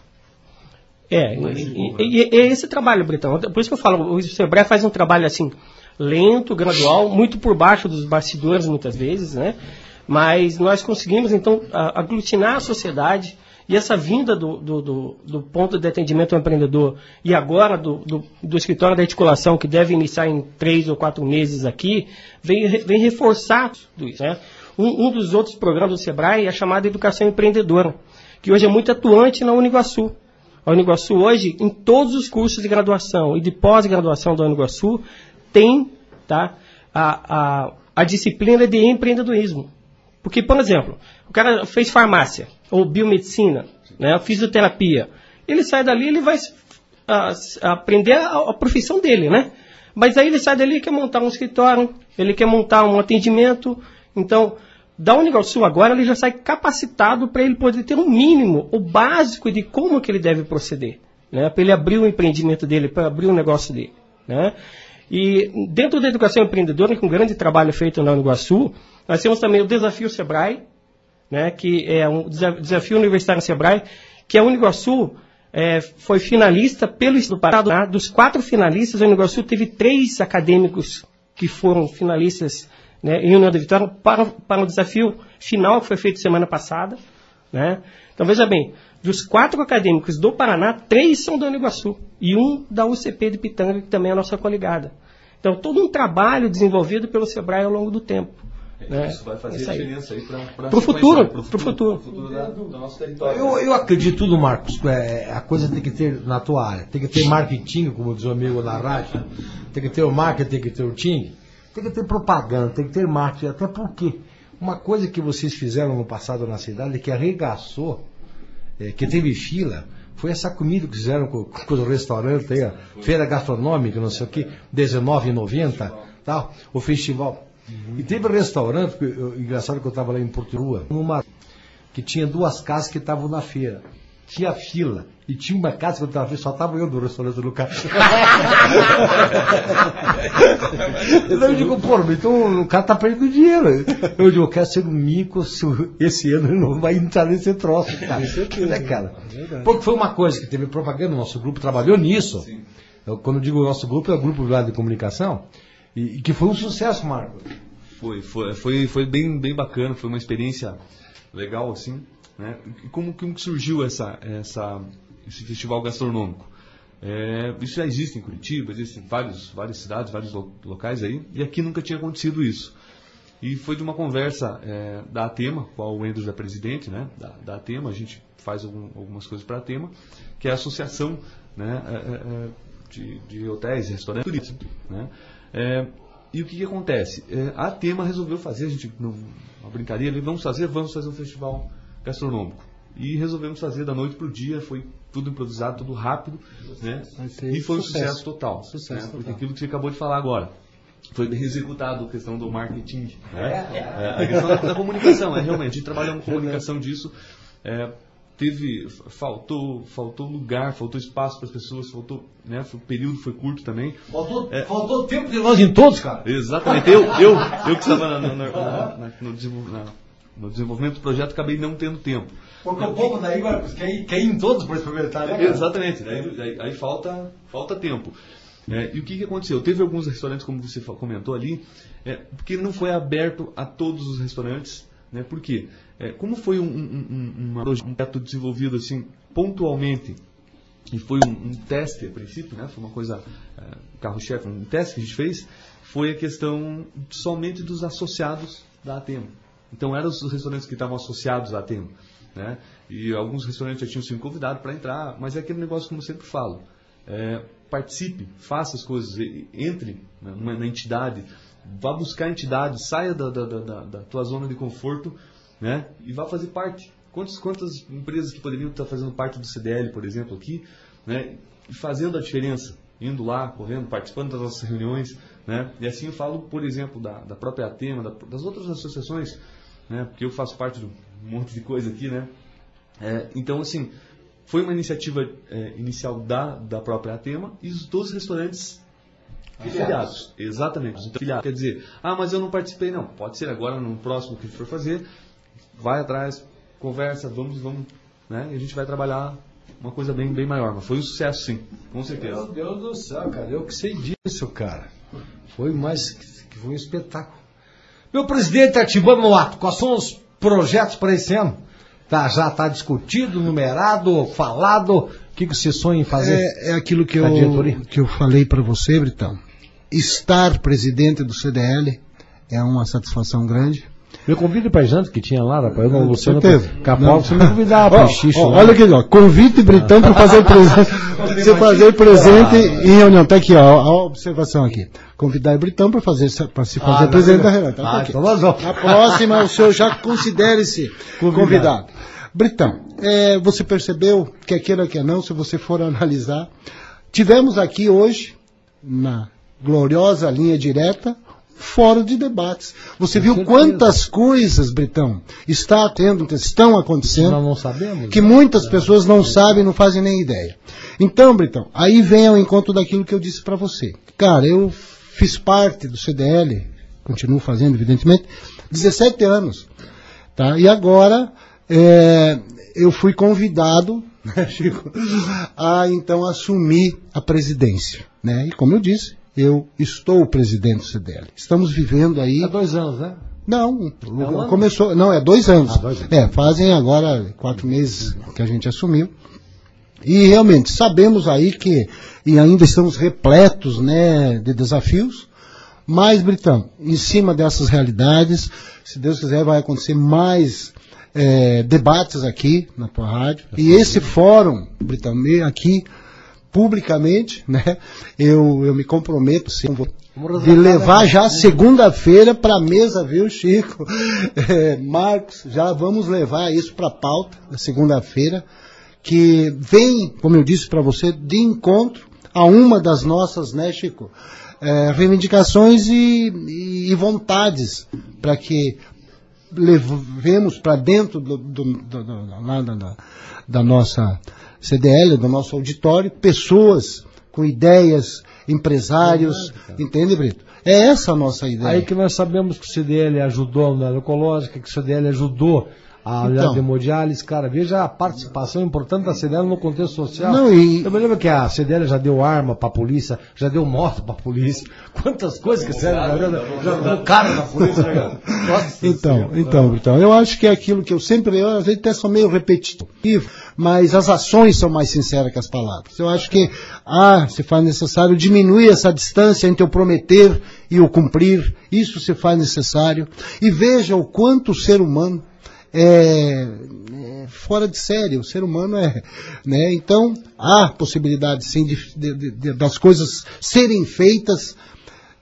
[SPEAKER 3] é, e, e, e, esse trabalho, Britão, por isso que eu falo, o Sebrae faz um trabalho assim, lento, gradual, muito por baixo dos bastidores muitas vezes, né? Mas nós conseguimos então aglutinar a sociedade e essa vinda do, do, do, do ponto de atendimento ao empreendedor e agora do, escritório da articulação, que deve iniciar em três ou quatro meses aqui, vem, vem reforçar tudo isso. Né? Um, um, dos outros programas do SEBRAE é chamado Educação Empreendedora, que hoje é muito atuante na Uniguaçu. A Uniguaçu hoje, em todos os cursos de graduação e de pós-graduação da Uniguaçu, tem tá, a, a, a disciplina de empreendedorismo. Porque, por exemplo, o cara fez farmácia, ou biomedicina, né, fisioterapia. Ele sai dali, ele vai a, a aprender a, a, profissão dele, né? Mas aí ele sai dali e quer montar um escritório, ele quer montar um atendimento. Então, da Unigal agora ele já sai capacitado para ele poder ter um mínimo, o básico de como que ele deve proceder. Né? Para ele abrir o empreendimento dele, para abrir o negócio dele. Né? E dentro da educação empreendedora, com um grande trabalho feito na Uniguaçu, nós temos também o Desafio Sebrae, né, que é um desafio universitário Sebrae, que a Uniguaçu é, foi finalista pelo Estado do Paraná. Dos quatro finalistas, a Uniguaçu teve três acadêmicos que foram finalistas né, em União da Vitória para, para o desafio final que foi feito semana passada. Né? Então veja bem, dos quatro acadêmicos do Paraná, três são da Uniguaçu e um da UCP de Pitanga, que também é a nossa coligada. Então todo um trabalho desenvolvido pelo Sebrae ao longo do tempo.
[SPEAKER 5] É, né? Isso vai fazer aí. diferença aí para
[SPEAKER 3] o futuro, para o futuro,
[SPEAKER 5] futuro da, do nosso território.
[SPEAKER 1] Eu, eu acredito tudo, Marcos. É, a coisa tem que ter na tua área. Tem que ter marketing, como diz o amigo na rádio. Tem que ter o marketing, tem que ter o time. Tem que ter propaganda, tem que ter marketing. Até porque uma coisa que vocês fizeram no passado na cidade que arregaçou, é, que teve fila, foi essa comida que fizeram com, com o restaurante aí, a feira gastronômica, não sei o que, R$19,90, tal, o festival. Uhum. E teve um restaurante, engraçado que eu estava lá em Porto numa que tinha duas casas que estavam na feira. Tinha fila. E tinha uma casa que eu estava só estava eu no restaurante do cara. então eu digo, pô, então o cara está perdendo dinheiro. Eu digo, eu quero ser um mico esse ano ele não vai entrar nesse troço, cara. né, cara? É Porque foi uma coisa que teve propaganda, o nosso grupo trabalhou nisso. Eu, quando eu digo nosso grupo, é o grupo de comunicação. E, e que foi um sucesso, Marco.
[SPEAKER 5] Foi, foi, foi, foi bem, bem bacana, foi uma experiência legal, assim. Né? Como, como que surgiu essa, essa, esse festival gastronômico? É, isso já existe em Curitiba, existe em vários, várias cidades, vários locais aí, e aqui nunca tinha acontecido isso. E foi de uma conversa é, da Atema, qual o Andrews é presidente, né, da, da Atema, a gente faz algum, algumas coisas para a Atema, que é a associação né, é, é, é de, de hotéis, restaurantes. Né? É, e o que, que acontece? A Tema resolveu fazer, a gente, não, uma brincadeira, vamos fazer, vamos fazer um festival gastronômico. E resolvemos fazer da noite para o dia, foi tudo improvisado, tudo rápido, né? E foi um sucesso, total. Sucesso né? total. Porque aquilo que você acabou de falar agora. Foi bem executado a questão do marketing. Né? É, é. a questão da, da, comunicação, é realmente, a gente trabalha com comunicação disso. É, teve faltou faltou lugar faltou espaço para as pessoas faltou né o período foi curto também
[SPEAKER 1] faltou, é, faltou tempo de nós em todos cara
[SPEAKER 5] exatamente eu eu eu que estava na, na, na, no, no, desenvolvimento do projeto acabei não tendo tempo.
[SPEAKER 1] Porque o povo daí quer quer ir em todos para experimentar né,
[SPEAKER 5] exatamente aí, aí, aí, falta falta tempo. É, e o que, que aconteceu? Teve alguns restaurantes como você comentou ali é, porque não foi aberto a todos os restaurantes né? Por quê? É, como foi um, um, um, um, projeto desenvolvido assim pontualmente e foi um, teste a princípio, né? Foi uma coisa é, carro-chefe, um teste que a gente fez, foi a questão somente dos associados da Atemo. Então eram os restaurantes que estavam associados à Atemo, né? E alguns restaurantes já tinham sido convidados para entrar, mas é aquele negócio como eu sempre falo. É, participe, faça as coisas, entre na, na entidade, vá buscar a entidade, saia da, da, da, da tua zona de conforto né? E vá fazer parte. Quantas, quantas empresas que poderiam estar fazendo parte do CDL, por exemplo, aqui, né? E fazendo a diferença, indo lá, correndo, participando das nossas reuniões, né? E assim eu falo, por exemplo, da, da própria Atema, da, das outras associações, né? Porque eu faço parte de um monte de coisa aqui, né? É, então, assim, foi uma iniciativa é, inicial da, da própria Atema e os dois restaurantes Filiados. Exatamente. Então, filiados. Quer dizer, ah, mas eu não participei. Não, pode ser agora, no próximo que for fazer, vai atrás, conversa, vamos, vamos, né? E a gente vai trabalhar uma coisa bem, bem maior. Mas foi um sucesso, sim, com certeza.
[SPEAKER 1] Meu Deus do céu, cara, eu que sei disso, cara. Foi mais que foi um espetáculo. Meu presidente ativando no ato, quais são os projetos para esse ano? Tá, já está discutido, numerado, falado. O que, que você sonha em fazer?
[SPEAKER 2] É, é aquilo que eu, que eu falei para você, Britão. Estar presidente do CDL é uma satisfação grande
[SPEAKER 1] Me convide pra janta que tinha lá, rapaz. Eu não, Luciano. Capão, você me convidava pro xixi
[SPEAKER 2] ó, olha aqui, ó. Convite Britão para fazer presente. Você fazer presente em reunião. Tá aqui, ó. A observação aqui. Convidar Britão para fazer para se fazer
[SPEAKER 1] Ah,
[SPEAKER 2] presente da reunião. Tá
[SPEAKER 1] Ah,
[SPEAKER 2] aqui.
[SPEAKER 1] então nós vamos.
[SPEAKER 2] Na próxima, o senhor já considere-se convidado. Britão, é, você percebeu, quer queira, quer não, se você for analisar, tivemos aqui hoje, na gloriosa linha direta, fórum de debates. Você viu
[SPEAKER 1] certeza.
[SPEAKER 2] quantas coisas, Britão, está tendo, estão acontecendo,
[SPEAKER 1] Nós não sabemos.
[SPEAKER 2] que muitas pessoas não sabem, não fazem nem ideia. Então, Britão, aí vem ao encontro daquilo que eu disse para você. Cara, eu fiz parte do CDL, continuo fazendo, evidentemente, 17 anos. Tá? E agora é, eu fui convidado, né, Chico, a então assumir a presidência. Né? E como eu disse, eu estou o presidente do CDL. Estamos vivendo aí.
[SPEAKER 1] Há dois anos, né?
[SPEAKER 2] Não,
[SPEAKER 1] um ano?
[SPEAKER 2] começou. Não, é dois anos.
[SPEAKER 1] Ah, dois anos.
[SPEAKER 2] É, fazem agora quatro meses que a gente assumiu. E realmente sabemos aí que e ainda estamos repletos, né, de desafios. Mas, Britão, em cima dessas realidades, se Deus quiser, vai acontecer mais eh, debates aqui na tua rádio. E esse fórum, Britão, aqui publicamente, né, eu, eu me comprometo sim, de levar já segunda-feira para a mesa, viu, Chico? Eh, Marcos, já vamos levar isso para a pauta na segunda-feira, que vem, como eu disse para você, de encontro a uma das nossas, né, Chico, eh, reivindicações e, e- e vontades para que levemos para dentro do, do- do- da, da- da nossa CDL, do nosso auditório, pessoas com ideias, empresários, entende, Brito? É essa a nossa ideia.
[SPEAKER 1] Aí que nós sabemos que o CDL ajudou na ecológica, que o CDL ajudou a
[SPEAKER 2] Então.
[SPEAKER 1] unidade hemodiálise, cara, veja a participação importante da CDL no contexto social.
[SPEAKER 2] Não, e-
[SPEAKER 1] Eu me lembro que a CDL já deu arma pra polícia, já deu moto pra polícia. Quantas coisas que a CDL já deu, já deu carro na polícia. né, cara? Nossa
[SPEAKER 2] Então, então, então, eu acho que é aquilo que eu sempre, eu, às vezes até sou meio repetitivo, mas as ações são mais sinceras que as palavras. Eu acho que, ah, se faz necessário diminuir essa distância entre o prometer e o cumprir, isso se faz necessário. E veja o quanto o ser humano é, é fora de série, o ser humano é, né? Então, há possibilidade sim de, de- de- das coisas serem feitas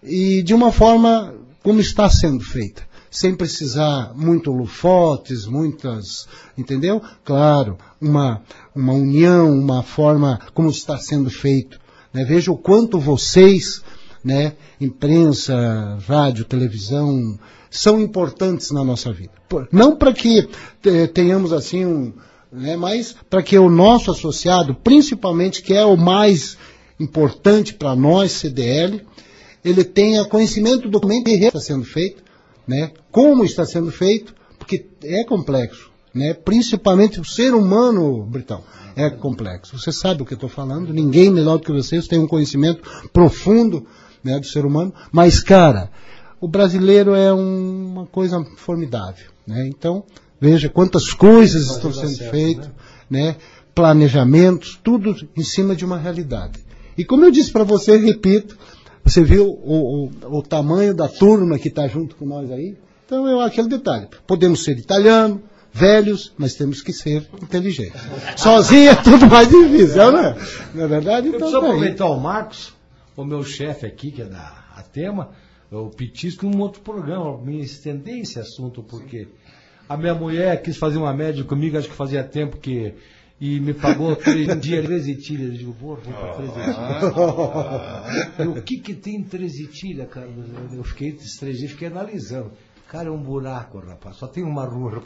[SPEAKER 2] e de uma forma como está sendo feita, sem precisar muito lufotes, muitas, entendeu? Claro, uma, uma união, uma forma como está sendo feito. Né? Veja o quanto vocês, né, imprensa, rádio, televisão, são importantes na nossa vida. Não para que tenhamos assim um, né, mas para que o nosso associado, principalmente que é o mais importante para nós, CDL, ele tenha conhecimento do que está sendo feito, né? Como está sendo feito, porque é complexo, né? Principalmente o ser humano, Britão, é complexo. Você sabe o que eu estou falando? Ninguém melhor do que vocês tem um conhecimento profundo, né, do ser humano. Mas cara, o brasileiro é um- uma coisa formidável, né? Então veja quantas coisas estão sendo feitas, né? Planejamentos, tudo em cima de uma realidade. E como eu disse para você, repito, você viu o, o- o tamanho da turma que está junto com nós aí? Então é aquele detalhe. Podemos ser italiano, velhos, mas temos que ser inteligentes. Sozinho é tudo mais difícil, não é? Não é verdade?
[SPEAKER 1] Eu
[SPEAKER 2] Então
[SPEAKER 1] preciso
[SPEAKER 2] tá aí.
[SPEAKER 1] aproveitar o Marcos, o meu chefe aqui, que é da Atema, o Pitisco, num outro programa, me estender esse assunto, porque a minha mulher quis fazer uma média comigo, acho que fazia tempo que. E me pagou três dias, 13 tilhas. Eu digo, vou, vou pra 13 tilhas. E o que que tem 13 tilhas, cara? Eu fiquei, esses três dias, fiquei analisando. Cara, é um buraco, rapaz. Só tem uma rua.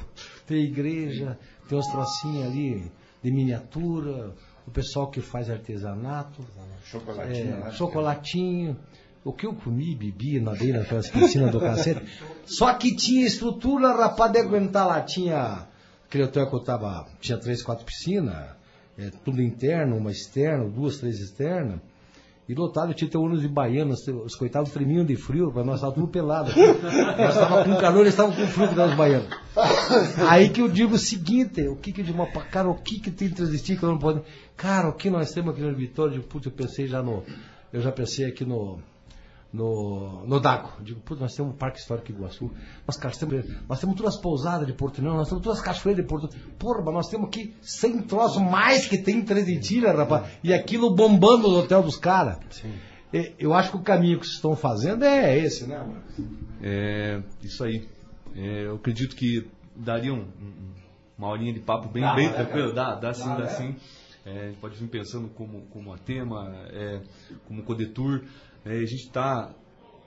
[SPEAKER 1] Tem igreja, tem uns trocinhos ali de miniatura, o pessoal que faz artesanato,
[SPEAKER 4] Chocolatinho,
[SPEAKER 1] é,
[SPEAKER 4] né?
[SPEAKER 1] chocolatinho. O que eu comi, bebi, nadei naquelas piscinas do cacete. Só que tinha estrutura, rapaz, de aguentar lá. Tinha. Aquele hotel que eu tava. Tinha três, quatro piscinas. é, tudo interno, uma externa, duas, três externas. E lotado, tinha até ônibus de baianos, os coitados tremiam de frio, mas nós estávamos tudo pelado. Nós estávamos com calor, eles estavam com frio que nós os baianos. Aí que eu digo o seguinte, o que que de uma pa- cara, o que que tem transistir que eu não pode. Cara, o que nós temos aqui no Vitória, putz, eu pensei já no. Eu já pensei aqui no. No, no Dago. Digo, putz, nós temos um parque histórico em Iguaçu. Nós, cara, temos, nós temos todas as pousadas de Porto Não, nós temos todas as cachoeiras de Porto Porra, mas nós temos aqui 100 troços mais que tem em Treditilha, rapaz. E aquilo bombando no hotel dos caras. Eu acho que o caminho que vocês estão fazendo é esse, né, Marcos?
[SPEAKER 5] É, isso aí. É, eu acredito que daria um, um, uma horinha de papo bem,
[SPEAKER 1] Dá,
[SPEAKER 5] bem tranquilo. Dá, dá sim,
[SPEAKER 1] Dá,
[SPEAKER 5] dá
[SPEAKER 1] né?
[SPEAKER 5] sim. É, a gente pode vir pensando como, como a tema, é, como Codetur. É, a gente está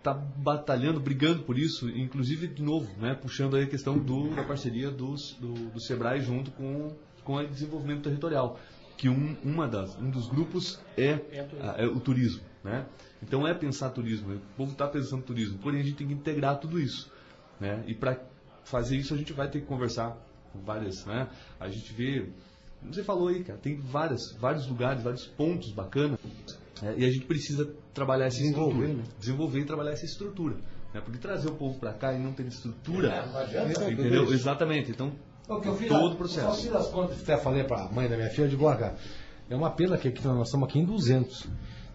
[SPEAKER 5] tá batalhando, brigando por isso, inclusive, de novo, né, puxando aí a questão do, da parceria dos, do, do SEBRAE junto com, com o desenvolvimento territorial. Que um, uma das, um dos grupos é, a- é o turismo. Né? Então é pensar turismo, o povo está pensando turismo, porém a gente tem que integrar tudo isso. Né? E para fazer isso a gente vai ter que conversar com várias. Né? A gente vê, você falou aí, cara, tem várias, vários lugares, vários pontos bacanas é, e a gente precisa trabalhar essa
[SPEAKER 2] Desenvolver,
[SPEAKER 5] estrutura,
[SPEAKER 2] né?
[SPEAKER 5] desenvolver e trabalhar essa estrutura. Né? Porque trazer o povo para cá e não ter estrutura,
[SPEAKER 1] É, não adianta.
[SPEAKER 5] entendeu? Exatamente. Então
[SPEAKER 1] O que eu fiz
[SPEAKER 5] todo o processo.
[SPEAKER 1] Eu fiz as contas que até falei para a mãe da minha filha, eu digo, ó, cara, é uma pena que aqui nós estamos aqui em 200.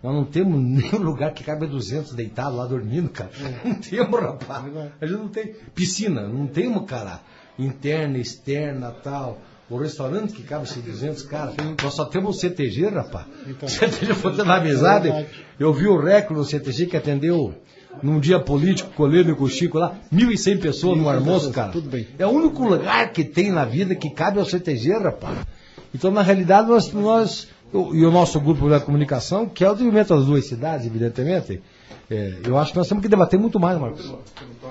[SPEAKER 1] Nós não temos nenhum lugar que cabe 200 deitado lá dormindo, cara. Não temos, rapaz. A gente não tem piscina, não temos, cara, interna, externa, tal. O restaurante que cabe esses 200, cara, nós só temos o CTG, rapaz.
[SPEAKER 2] Então.
[SPEAKER 1] CTG fazendo amizade.
[SPEAKER 2] É.
[SPEAKER 1] Eu vi o recorde no CTG que atendeu num dia político, com o Chico lá, 1.100 pessoas no
[SPEAKER 2] 1.100
[SPEAKER 1] almoço, cara.
[SPEAKER 2] tudo bem.
[SPEAKER 1] É o único lugar que tem na vida que cabe ao CTG, rapaz. Então, na realidade, nós, nós e o nosso grupo da comunicação, que é o desenvolvimento das duas cidades, evidentemente, é, eu acho que nós temos que debater muito mais, Marcos.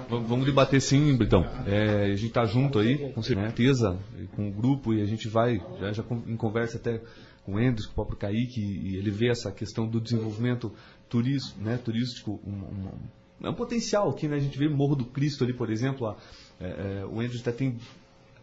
[SPEAKER 5] Vamos debater sim, Britão. É, a gente está junto aí, com certeza, com o grupo, e a gente vai, já, já em conversa até com o Endres, com o próprio Kaique, e ele vê essa questão do desenvolvimento turístico, né, turístico um, um- é um potencial aqui, né? A gente vê Morro do Cristo ali, por exemplo, é, é, o Endres até tem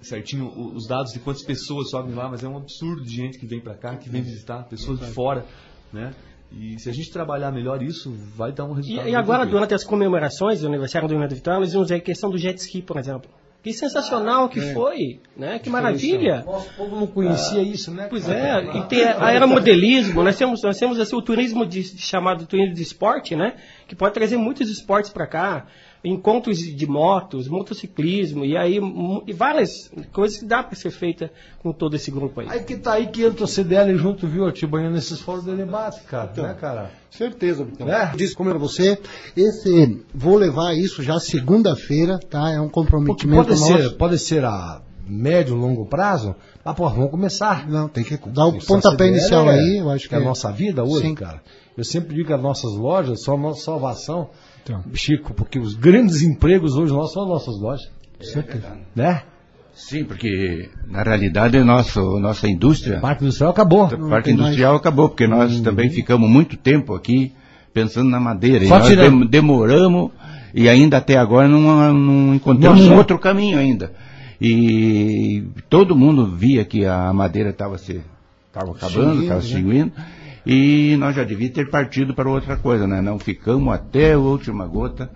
[SPEAKER 5] certinho os dados de quantas pessoas sobem lá, mas é um absurdo de gente que vem para cá, que vem visitar, pessoas de fora, né? E se a gente trabalhar melhor isso, vai dar um
[SPEAKER 3] E,
[SPEAKER 5] resultado.
[SPEAKER 3] e
[SPEAKER 5] muito
[SPEAKER 3] agora, durante as comemorações do aniversário do de Vitória, nós vimos aí a questão do jet ski, por exemplo. Que sensacional que foi, né? Que maravilha.
[SPEAKER 1] Nosso povo não conhecia isso, né?
[SPEAKER 3] Pois é, e tem a aeromodelismo, nós temos, nós temos assim, o turismo de, chamado turismo de esporte, né? Que pode trazer muitos esportes para cá, encontros de motos, motociclismo, e aí e várias coisas que dá para ser feita com todo esse grupo aí.
[SPEAKER 1] Aí que tá aí que entra o CDL junto, viu, Tibanha, nesses fóruns de debate, cara.
[SPEAKER 2] Então.
[SPEAKER 1] né, cara?
[SPEAKER 2] Certeza, Britão.
[SPEAKER 1] É?
[SPEAKER 2] Disse como era você, esse, vou levar isso já segunda-feira, tá? É um comprometimento
[SPEAKER 1] pode
[SPEAKER 2] nosso.
[SPEAKER 1] ser, pode ser a médio, longo prazo, mas, pô, vamos começar.
[SPEAKER 2] Não, tem que dar o pontapé inicial
[SPEAKER 1] é-
[SPEAKER 2] aí, eu acho que
[SPEAKER 1] é a
[SPEAKER 2] é.
[SPEAKER 1] nossa vida hoje,
[SPEAKER 2] Sim.
[SPEAKER 1] cara. Eu sempre digo que as nossas lojas são a nossa salvação,
[SPEAKER 2] Então.
[SPEAKER 1] Chico, porque os grandes empregos hoje nossos são as nossas lojas. Né?
[SPEAKER 4] Sim, porque na realidade a nossa, nossa indústria,
[SPEAKER 1] O Parque Industrial acabou.
[SPEAKER 4] o parque
[SPEAKER 2] tem mais. Uhum.
[SPEAKER 4] industrial acabou, porque nós também ficamos muito tempo aqui pensando na madeira.
[SPEAKER 1] Só
[SPEAKER 4] e nós
[SPEAKER 1] tirando.
[SPEAKER 4] demoramos e ainda até agora não, não encontramos um outro caminho ainda. E todo mundo via que a madeira estava se estava acabando,
[SPEAKER 2] Extinguindo,
[SPEAKER 4] estava
[SPEAKER 2] né?
[SPEAKER 4] extinguindo. E nós já devíamos ter partido para outra coisa, né? Não ficamos até a última gota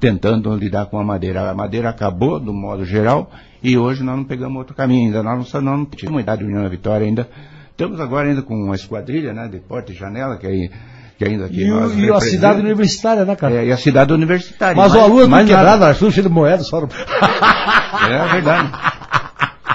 [SPEAKER 4] tentando lidar com a madeira. A madeira acabou, do modo geral, e hoje nós não pegamos outro caminho ainda. Nós não, não tínhamos idade de União da Vitória ainda. Estamos agora ainda com uma esquadrilha, né? De porta e janela, que, aí, que ainda aqui
[SPEAKER 1] E,
[SPEAKER 4] nós
[SPEAKER 1] e a cidade universitária, né, cara?
[SPEAKER 4] É, e a cidade universitária.
[SPEAKER 1] Mas o aluno é tudo
[SPEAKER 4] mais nada.
[SPEAKER 1] quebrado, nós tudo cheio de moeda, só.
[SPEAKER 4] É verdade.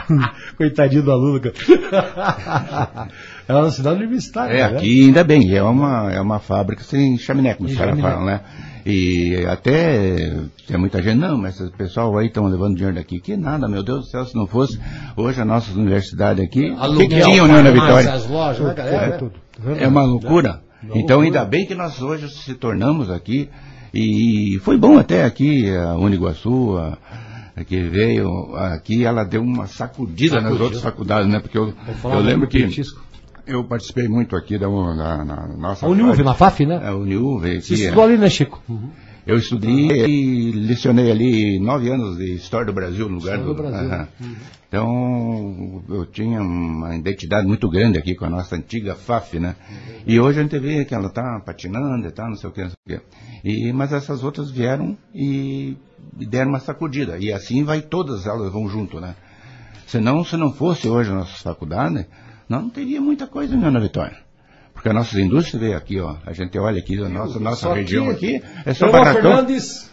[SPEAKER 1] Coitadinho do aluno, cara. É uma cidade universitária.
[SPEAKER 4] É,
[SPEAKER 1] né?
[SPEAKER 4] aqui ainda bem, é uma, é uma fábrica sem chaminé, como os caras falam, né? E até tem muita gente, não, mas o pessoal aí estão levando dinheiro daqui. Que nada, meu Deus do céu, se não fosse hoje a nossa universidade aqui, o que, que tinha União da Vitória?
[SPEAKER 1] As lojas, né, cara? É,
[SPEAKER 2] tudo.
[SPEAKER 4] É uma loucura. Então ainda bem que nós hoje se tornamos aqui, e foi bom até aqui a Uniguaçu, a, a que veio aqui, ela deu uma sacudida nas
[SPEAKER 1] Sacudiu.
[SPEAKER 4] outras faculdades, né? Porque eu,
[SPEAKER 1] falar
[SPEAKER 4] eu lembro que
[SPEAKER 1] petisco.
[SPEAKER 4] Eu participei muito aqui da, da, na nossa...
[SPEAKER 1] A Uniuv, na FAF, né?
[SPEAKER 4] É, a Uniuv,
[SPEAKER 1] Você estudou
[SPEAKER 4] é.
[SPEAKER 1] ali, né, Chico?
[SPEAKER 4] Eu estudei e lecionei ali nove anos de História do Brasil no lugar
[SPEAKER 1] História do Brasil.
[SPEAKER 4] Aham. Então, eu tinha uma identidade muito grande aqui com a nossa antiga FAF, né? E hoje a gente vê que ela está patinando e tal, não sei o que, não sei o que. E, mas essas outras vieram e deram uma sacudida. E assim vai, todas elas vão junto, né? Senão, se não fosse hoje as nossas faculdades, nós não teria muita coisa em Ana Vitória. Porque a nossa indústria veio aqui, ó. A gente olha aqui, a nossa, nossa região
[SPEAKER 1] aqui-
[SPEAKER 4] aqui, é só barracão.
[SPEAKER 1] Fernandes,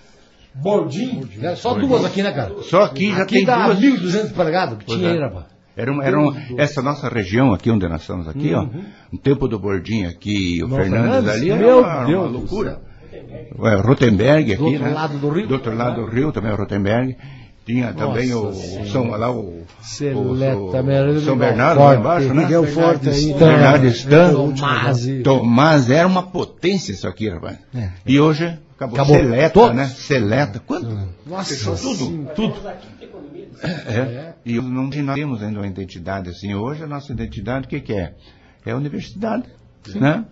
[SPEAKER 1] Bordinho. né? Só duas aqui, né, cara?
[SPEAKER 4] Só aqui já
[SPEAKER 1] aqui
[SPEAKER 4] tem
[SPEAKER 1] dá
[SPEAKER 4] duas.
[SPEAKER 1] 1.200 empregados que tinha
[SPEAKER 4] é.
[SPEAKER 1] aí, rapaz.
[SPEAKER 4] Era uma, era um- essa nossa região aqui onde nós estamos aqui, ó, o tempo do Bordinho aqui, o Fernandes,
[SPEAKER 1] Fernandes?
[SPEAKER 4] ali, era uma,
[SPEAKER 1] Deus
[SPEAKER 4] uma loucura. É, Rotenberg aqui,
[SPEAKER 1] Do outro
[SPEAKER 4] né?
[SPEAKER 1] lado do rio?
[SPEAKER 4] Do outro lado do rio também, o Rotenberg. Tinha também o,
[SPEAKER 1] Senhora.
[SPEAKER 4] São, lá o,
[SPEAKER 1] Seleta,
[SPEAKER 4] o,
[SPEAKER 1] Miguel
[SPEAKER 4] o São Bernardo
[SPEAKER 1] Forte,
[SPEAKER 4] lá embaixo, né?
[SPEAKER 2] Miguel Forte aí.
[SPEAKER 1] Stan,
[SPEAKER 4] Bernardo Stan.
[SPEAKER 1] Tomasi.
[SPEAKER 4] Tomás era uma potência isso aqui, rapaz. E hoje acabou,
[SPEAKER 1] Acabou.
[SPEAKER 4] Seleta,
[SPEAKER 1] Todos.
[SPEAKER 4] né? Seleta. Quanto?
[SPEAKER 1] Nossa,
[SPEAKER 4] Fechou tudo.
[SPEAKER 1] sim, tudo.
[SPEAKER 4] É. E não temos ainda uma identidade assim. Hoje a nossa identidade, o que, que é? É a universidade, né?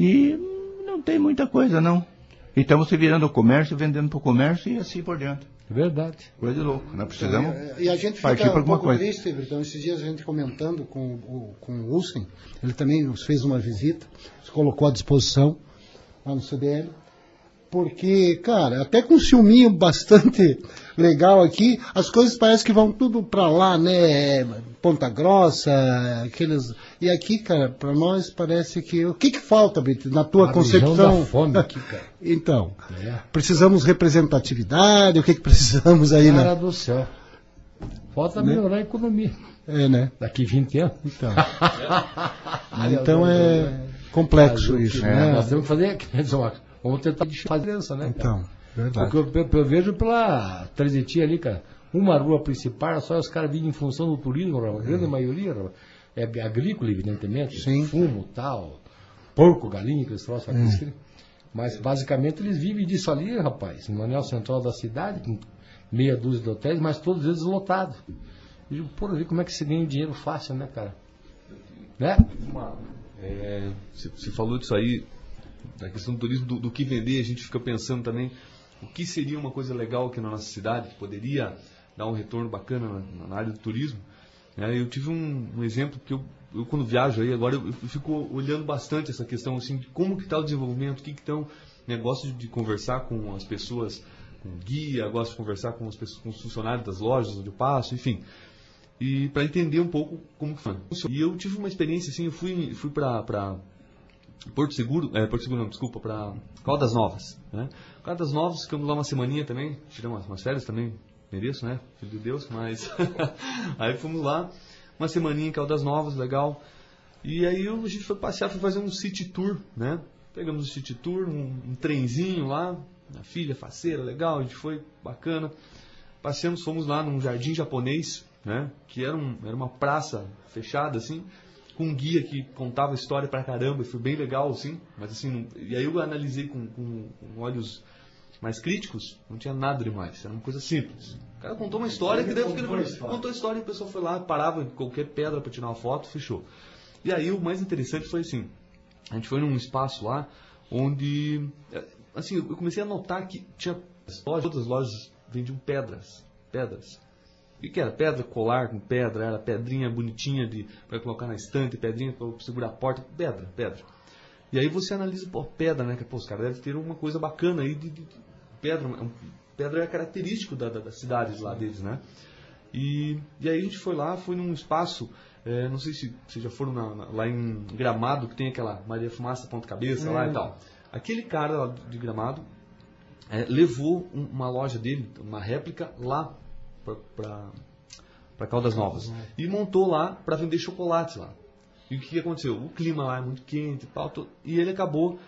[SPEAKER 4] E não tem muita coisa, não. E estamos se virando o comércio, vendendo para o comércio e assim por diante.
[SPEAKER 1] Verdade.
[SPEAKER 4] Coisa de louco. Nós precisamos
[SPEAKER 2] E a gente
[SPEAKER 4] partir
[SPEAKER 2] fica
[SPEAKER 4] para
[SPEAKER 2] um
[SPEAKER 4] alguma
[SPEAKER 2] pouco
[SPEAKER 4] coisa.
[SPEAKER 2] triste, então esses dias a gente comentando com, o- com o Wilson, ele também nos fez uma visita, se colocou à disposição lá no CDL, porque, cara, até com um ciúminho bastante legal aqui, as coisas parecem que vão tudo pra lá, né? Ponta Grossa, aqueles. E aqui, cara, pra nós parece que. O que que falta, Brito, na tua
[SPEAKER 1] A
[SPEAKER 2] concepção?
[SPEAKER 1] da fome aqui, cara.
[SPEAKER 2] Então,
[SPEAKER 1] É.
[SPEAKER 2] precisamos representatividade, o que que precisamos aí,
[SPEAKER 1] Cara
[SPEAKER 2] né?
[SPEAKER 1] do céu. Falta melhorar a economia.
[SPEAKER 2] É, né?
[SPEAKER 1] Daqui 20 anos.
[SPEAKER 2] Então. Então é complexo isso,
[SPEAKER 1] É,
[SPEAKER 2] né?
[SPEAKER 1] Nós temos que fazer. quer dizer, Vamos tentar fazer isso, né? cara?
[SPEAKER 2] Então, verdade.
[SPEAKER 1] Porque eu, eu- eu vejo pela Trezetia ali, cara, uma rua principal, só os caras vivem em função do turismo, a grande maioria rapaz, é agrícola, evidentemente,
[SPEAKER 2] Sim.
[SPEAKER 1] fumo tal, porco, galinha, que eles troçam aqui. Mas basicamente eles vivem disso ali, rapaz, no anel central da cidade, com meia dúzia de hotéis, mas todos eles lotados. E eu, Pô, ver como é que se ganha dinheiro fácil, né, cara? Né?
[SPEAKER 5] É, você, você falou disso aí, da questão do turismo, do, do que vender, a gente fica pensando também o que seria uma coisa legal aqui na nossa cidade, que poderia dar um retorno bacana na, na área do turismo. É, eu tive um, um exemplo que eu, eu quando viajo aí, agora eu, eu fico olhando bastante essa questão assim, de como que está o desenvolvimento, o que estão, né, gosto de, de conversar com as pessoas, com guia, gosto de conversar com, as pessoas, com os funcionários das lojas onde eu passo, enfim e para entender um pouco como que funciona. E eu tive uma experiência assim, eu fui, fui para Porto Seguro, é, Porto Seguro não, desculpa, para Caldas Novas, né? Caldas Novas, ficamos lá uma semaninha também, tiramos umas, férias também, mereço, né? Filho de Deus, mas aí fomos lá, uma semaninha em Caldas Novas, legal. E aí a gente foi passear, foi fazer um city tour, né? Pegamos o city tour, um, um trenzinho lá, a filha faceira, legal, a gente foi bacana. Passeamos, fomos lá num jardim japonês, né? Que era, um, era uma praça fechada, assim, com um guia que contava história pra caramba, e foi bem legal, assim. Mas assim, não- e aí eu analisei com, com, com olhos mais críticos, não tinha nada demais, era uma coisa simples. O cara contou uma história que daí eu fiquei, contou a história e a pessoa foi lá, parava em qualquer pedra para tirar uma foto, fechou. E aí o mais interessante foi assim, a gente foi num espaço lá onde, eh, assim, eu comecei a notar que tinha lojas, outras lojas vendiam pedras, pedras. O que, era? Pedra colar com pedra, era pedrinha bonitinha de para colocar na estante, pedrinha para segurar a porta, pedra, pedra. E aí você analisa, pô, pedra, né? Que, pô, os caras devem ter uma coisa bacana aí de, de- de pedra. Pedra é característico da, da- das cidades lá deles, né? E, e aí a gente foi lá, foi num espaço, eh, não sei se vocês já foram na- na- lá em Gramado, que tem aquela Maria Fumaça ponta cabeça lá e tal. Aquele cara lá de Gramado eh, levou um- uma loja dele, uma réplica, lá para Caldas Novas. E montou lá para vender chocolate lá. E o que aconteceu? O clima lá é muito quente e tal, e ele acabou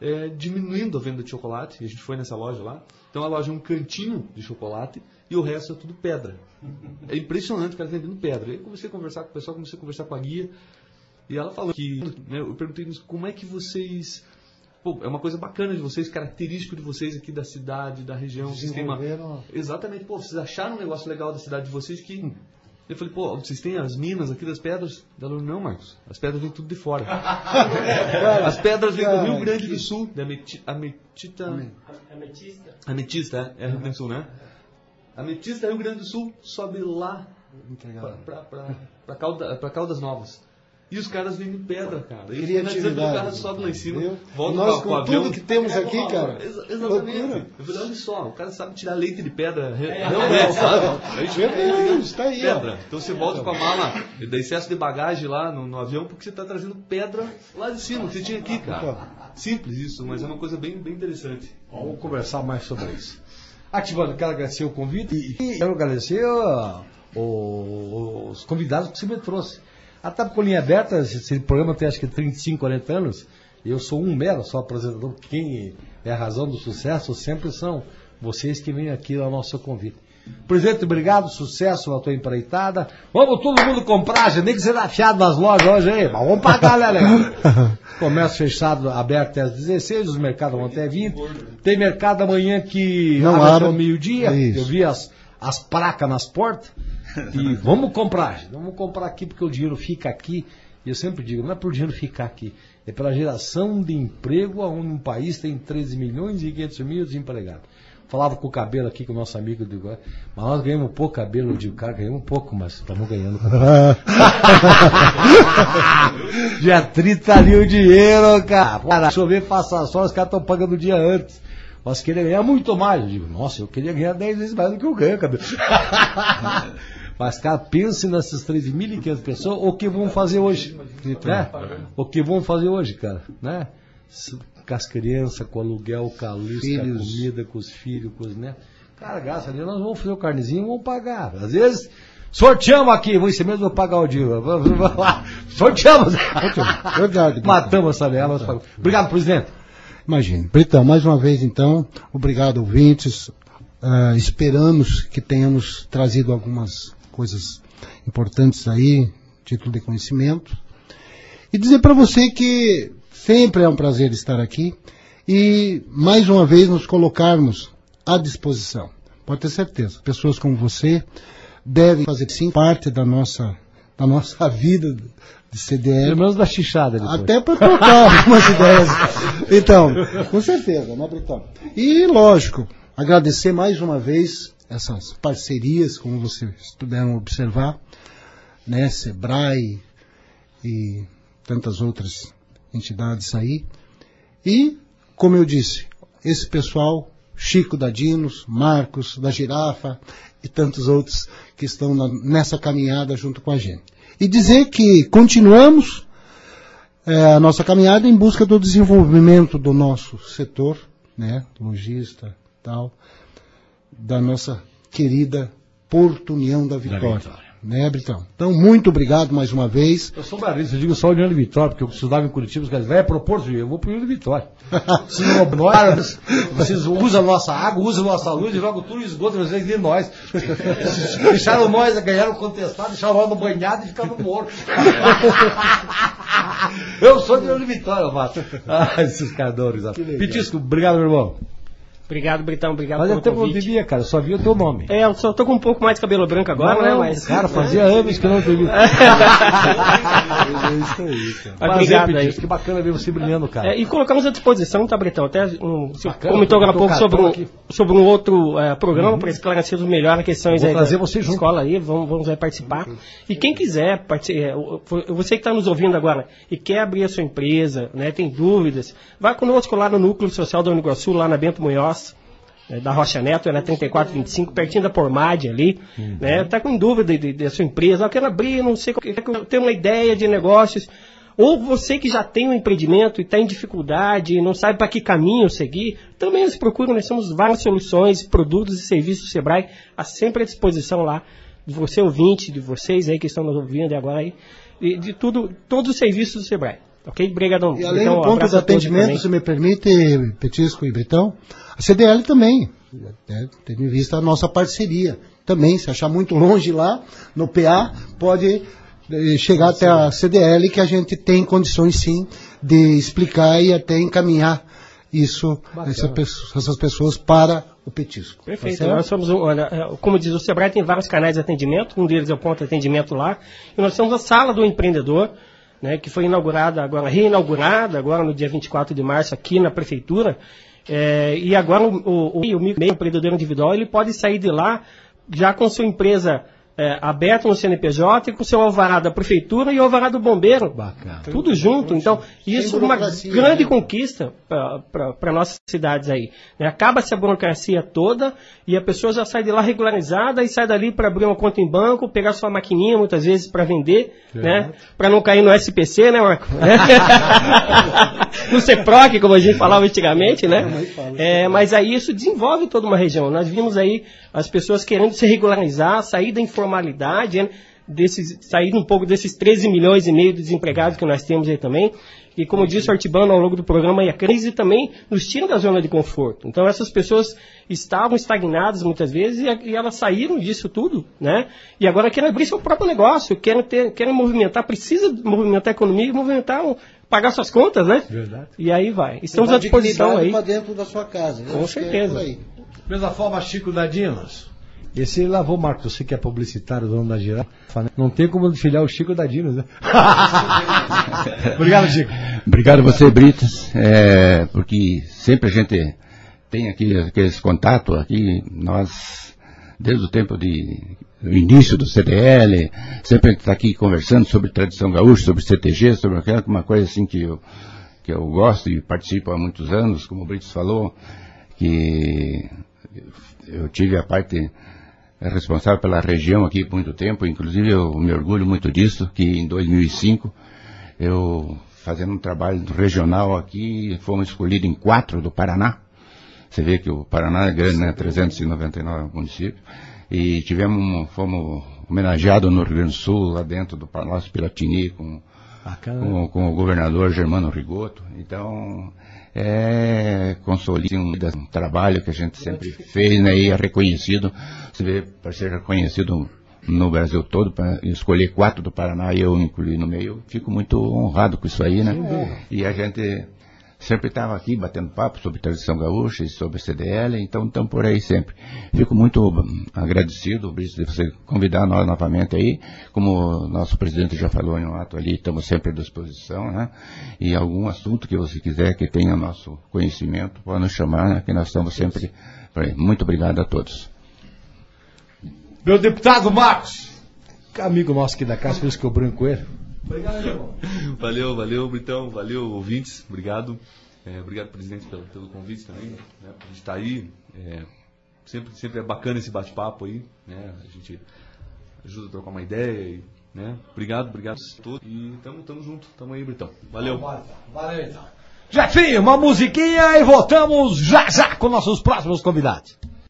[SPEAKER 5] é, diminuindo a venda de chocolate. E a gente foi nessa loja lá. Então a loja é um cantinho de chocolate e o resto é tudo pedra. É impressionante o cara vendendo pedra. Aí eu comecei a conversar com o pessoal, comecei a conversar com a guia. E ela falou que. né, eu perguntei como é que vocês. Pô, é uma coisa bacana de vocês, característico de vocês aqui da cidade, da região. Vocês têm uma,
[SPEAKER 2] Desenvolveram-
[SPEAKER 5] Exatamente, pô, vocês acharam um negócio legal da cidade de vocês que. Eu falei, pô, vocês têm as minas aqui das pedras? Ela falou, não, Marcos, as pedras vêm tudo de fora. as pedras vêm do Rio Grande do Sul, da ameti, ametita.
[SPEAKER 3] Ametista.
[SPEAKER 5] Ametista, é, é Rio Grande do Sul, né? Ametista, Rio Grande do Sul, sobe lá para Calda, Caldas Novas. E os caras vendem pedra, cara. E finalizando, o cara sobe lá em cima,
[SPEAKER 2] Entendeu?
[SPEAKER 5] volta
[SPEAKER 2] Nós,
[SPEAKER 5] com,
[SPEAKER 2] com
[SPEAKER 5] o avião.
[SPEAKER 2] tudo que temos aqui, cara.
[SPEAKER 5] Exa- exatamente.
[SPEAKER 2] loucura.
[SPEAKER 5] Eu falei, olha só, o cara sabe tirar leite de pedra, re- realmente, sabe? A gente
[SPEAKER 2] Verdade, está aí,
[SPEAKER 5] pedra. Então você volta com a mala da excesso de bagagem lá no, no avião porque você está trazendo pedra lá de cima, que você tinha aqui, cara. Simples isso, mas é uma coisa bem, bem interessante.
[SPEAKER 1] Vamos conversar mais sobre isso. Ativando, quero agradecer o convite e quero agradecer os convidados que você me trouxe. A TAP com linha aberta, esse, programa tem acho que 35, 40 anos. Eu sou um mero só apresentador. Quem é a razão do sucesso sempre são vocês que vêm aqui ao nosso convite. Presidente, obrigado, sucesso na tua empreitada. Vamos todo mundo comprar, gente, nem que seja afiado nas lojas hoje aí, mas vamos pagar, né, legal? Comércio fechado, aberto até às 16, os mercados vão até 20. Tem mercado amanhã que
[SPEAKER 2] Não
[SPEAKER 1] abre até
[SPEAKER 2] abre.
[SPEAKER 1] o meio-dia.
[SPEAKER 2] Isso.
[SPEAKER 1] Eu vi as, as placas nas portas. E vamos comprar. Vamos comprar aqui porque o dinheiro fica aqui. E eu sempre digo, não é por dinheiro ficar aqui. É pela geração de emprego, onde um país tem 13 milhões e 500 mil desempregados. Falava com o cabelo aqui com o nosso amigo, "É, mas nós ganhamos pouco cabelo, eu digo, cara, ganhamos pouco, mas estamos ganhando. dia 30 ali o dinheiro, cara. Para chover, passa só, os caras estão pagando o dia antes. Nós queremos ganhar muito mais. Eu digo, nossa, eu queria ganhar 10 vezes mais do que eu ganho, cabelo. Mas, cara, pense nessas 13.500 pessoas, o que vão fazer hoje. Né? O que vão fazer hoje, cara. Né? Com as crianças, com o aluguel, com a luz, com a comida, com os filhos, com os netos. Cara, graças a Deus, nós vamos fazer o carnezinho e vamos pagar. Às vezes, sorteamos aqui, você mesmo vai pagar o dia. Vamos- vamos lá. Sorteamos.
[SPEAKER 2] Verdade.
[SPEAKER 1] Matamos essa vela. Obrigado, presidente.
[SPEAKER 2] Imagine. Britão, mais uma vez então, obrigado ouvintes. Ah, esperamos que tenhamos trazido algumas coisas importantes aí, título de conhecimento. E dizer para você que sempre é um prazer estar aqui e mais uma vez nos colocarmos à disposição. Pode ter certeza, pessoas como você devem fazer sim parte da nossa, da nossa vida de CDL.
[SPEAKER 1] Pelo menos da xixada depois.
[SPEAKER 2] Até para trocar algumas ideias. Então, com certeza, né, Britão? E, lógico, agradecer mais uma vez essas parcerias, como vocês puderam observar, né, Sebrae e tantas outras entidades aí. E, como eu disse, esse pessoal, Chico da Dinos, Marcos da Girafa e tantos outros que estão na- nessa caminhada junto com a gente. E dizer que continuamos é, a nossa caminhada em busca do desenvolvimento do nosso setor, né, lojista, tal, da nossa querida Porto União da Vitória,
[SPEAKER 1] Vitória.
[SPEAKER 2] né, Britão? Então, muito obrigado mais uma vez.
[SPEAKER 1] Eu sou barista, eu digo só União de Vitória, porque eu estudava em Curitiba, os caras vai para Porto, eu vou para União de Vitória. Vocês, não- nós, vocês usam a nossa água, usam a nossa luz e jogam tudo e esgoto vocês de nós. Deixaram nós, ganharam contestado, deixaram nós no banhado e ficaram no moro. Eu sou de União de Vitória, Mato. Ah, esses risada. Pitisco, obrigado, meu irmão.
[SPEAKER 3] Obrigado, Britão. Obrigado
[SPEAKER 1] Fazia
[SPEAKER 3] pelo
[SPEAKER 1] que eu não
[SPEAKER 3] convite.
[SPEAKER 1] bebia, cara, só via o teu nome.
[SPEAKER 3] É, eu só tô com um pouco mais de cabelo branco agora, né?
[SPEAKER 1] Não,
[SPEAKER 3] Mas.
[SPEAKER 1] Cara, fazia anos que eu não bebia.
[SPEAKER 2] É isso aí, cara.
[SPEAKER 3] Mas obrigado aí.
[SPEAKER 1] Que bacana ver você brilhando, cara.
[SPEAKER 3] É, e colocamos à disposição, tá, Bretão? Até um, você
[SPEAKER 1] Bacana,
[SPEAKER 3] comentou agora há
[SPEAKER 1] botou
[SPEAKER 3] pouco sobre um,
[SPEAKER 1] aqui.
[SPEAKER 3] sobre um outro é, programa para esclarecer melhor as questões
[SPEAKER 1] Vou
[SPEAKER 3] aí
[SPEAKER 1] trazer
[SPEAKER 3] da
[SPEAKER 1] você junto.
[SPEAKER 3] escola aí, vamos, vamos aí participar. E quem quiser, é, você que está nos ouvindo agora e quer abrir a sua empresa, né, tem dúvidas, vá conosco lá no Núcleo Social da Uniguaçu, lá na Bento Munhoz. É, Da Rocha Neto, ela é 3425, pertinho da Pormade ali,
[SPEAKER 1] Uhum.
[SPEAKER 3] né? Tá com dúvida de- da sua empresa, eu quero abrir, não sei, eu tenho uma ideia de negócios, ou você que já tem um empreendimento e está em dificuldade e não sabe para que caminho seguir, também nos procura. Nós temos várias soluções, produtos e serviços do Sebrae à sempre à disposição lá de você ouvinte, de vocês aí que estão nos ouvindo agora aí, e de tudo, todos os serviços do Sebrae. Ok? Obrigadão.
[SPEAKER 2] E além
[SPEAKER 3] Então,
[SPEAKER 2] do
[SPEAKER 3] um
[SPEAKER 2] ponto
[SPEAKER 3] a todos
[SPEAKER 2] atendimento, se me permite, Petisco e Britão, a CDL também, né, tendo em vista a nossa parceria. Também, se achar muito longe lá, no PA, pode eh, chegar até a CDL, que a gente tem condições sim de explicar e até encaminhar isso, essa essas pessoas para o petisco.
[SPEAKER 3] Perfeito.
[SPEAKER 2] Tá
[SPEAKER 3] nós somos, olha, é, como diz o Sebrae, tem vários canais de atendimento, um deles é o ponto de atendimento lá, e nós temos a sala do empreendedor, né, que foi inaugurada agora, reinaugurada agora no dia 24 de março aqui na prefeitura, é, e agora o, o, o, o microempreendedor individual ele pode sair de lá já com sua empresa é, aberto no CNPJ e com seu alvará da prefeitura e o alvará do bombeiro.
[SPEAKER 1] Bacana.
[SPEAKER 3] Tudo junto. Então, isso é uma grande
[SPEAKER 2] né?
[SPEAKER 3] conquista para nossas cidades aí. né? Acaba-se a burocracia toda e a pessoa já sai de lá regularizada e sai dali para abrir uma conta em banco, pegar sua maquininha muitas vezes para vender, né? Para não cair no SPC, né, Marco? no CEPROC, como a gente falava antigamente, né? É, mas aí isso desenvolve toda uma região. Nós vimos aí as pessoas querendo se regularizar, sair da informalidade, né? desses, sair um pouco desses 13 milhões e meio de desempregados que nós temos aí também. E como disse o Artibano ao longo do programa, a crise também nos tira da zona de conforto. Então essas pessoas estavam estagnadas muitas vezes e, e elas saíram disso tudo, né? E agora querem abrir seu próprio negócio, querem, ter, querem movimentar, precisa movimentar a economia e movimentar, pagar suas contas, né?
[SPEAKER 1] Verdade.
[SPEAKER 3] E aí vai. Estamos à disposição aí.
[SPEAKER 2] pra dentro da sua casa. Eu
[SPEAKER 3] Com
[SPEAKER 2] é
[SPEAKER 3] certeza.
[SPEAKER 2] aí.
[SPEAKER 1] Mesma forma, Chico da Dinos. Esse lavou, Marcos, você que é publicitário, dono da Giral. Não tem como filiar o Chico da Dinos, né? Obrigado, Chico.
[SPEAKER 4] Obrigado a você, Britas, é, porque sempre a gente tem aqui aqueles contatos aqui, nós, desde o tempo de, do início do CDL, sempre a gente está aqui conversando sobre tradição gaúcha, sobre CTG, sobre aquela uma coisa assim que eu, que eu gosto e participo há muitos anos, como o Britos falou, que eu tive a parte responsável pela região aqui por muito tempo, inclusive eu me orgulho muito disso, que em 2005 eu fazendo um trabalho regional aqui, fomos escolhidos em quatro do Paraná. Você vê que o Paraná é grande, né? 399 municípios. E tivemos, fomos homenageados no Rio Grande do Sul, lá dentro do Palácio Piratini, com, com, com o governador Germano Rigoto. Então, é consolida um, um trabalho que a gente sempre fez, né? E é reconhecido, você vê, para ser reconhecido no Brasil todo, para escolher quatro do Paraná e eu incluir no meio, fico muito honrado com isso aí, né? E a gente sempre estava aqui batendo papo sobre tradição gaúcha e sobre CDL, então estamos por aí sempre. Fico muito agradecido, Brice, de você convidar nós novamente aí, como o nosso presidente já falou em um ato ali, estamos sempre à disposição, né? E algum assunto que você quiser que tenha nosso conhecimento, pode nos chamar, né? Que nós estamos sempre por aí. Muito obrigado a todos.
[SPEAKER 1] Meu deputado Marcos, amigo nosso aqui da casa, por isso que eu brinco com ele. Obrigado, irmão.
[SPEAKER 5] Valeu, valeu, Britão, valeu, ouvintes, obrigado. É, obrigado, presidente, pelo, pelo convite também, né, por estar aí. É, sempre, sempre é bacana esse bate-papo aí, né? A gente ajuda a trocar uma ideia e, né? Obrigado, obrigado a todos. E tamo, tamo junto, tamo aí, Britão. Valeu.
[SPEAKER 1] Valeu, então. Jefinho, uma musiquinha e voltamos já já com nossos próximos convidados.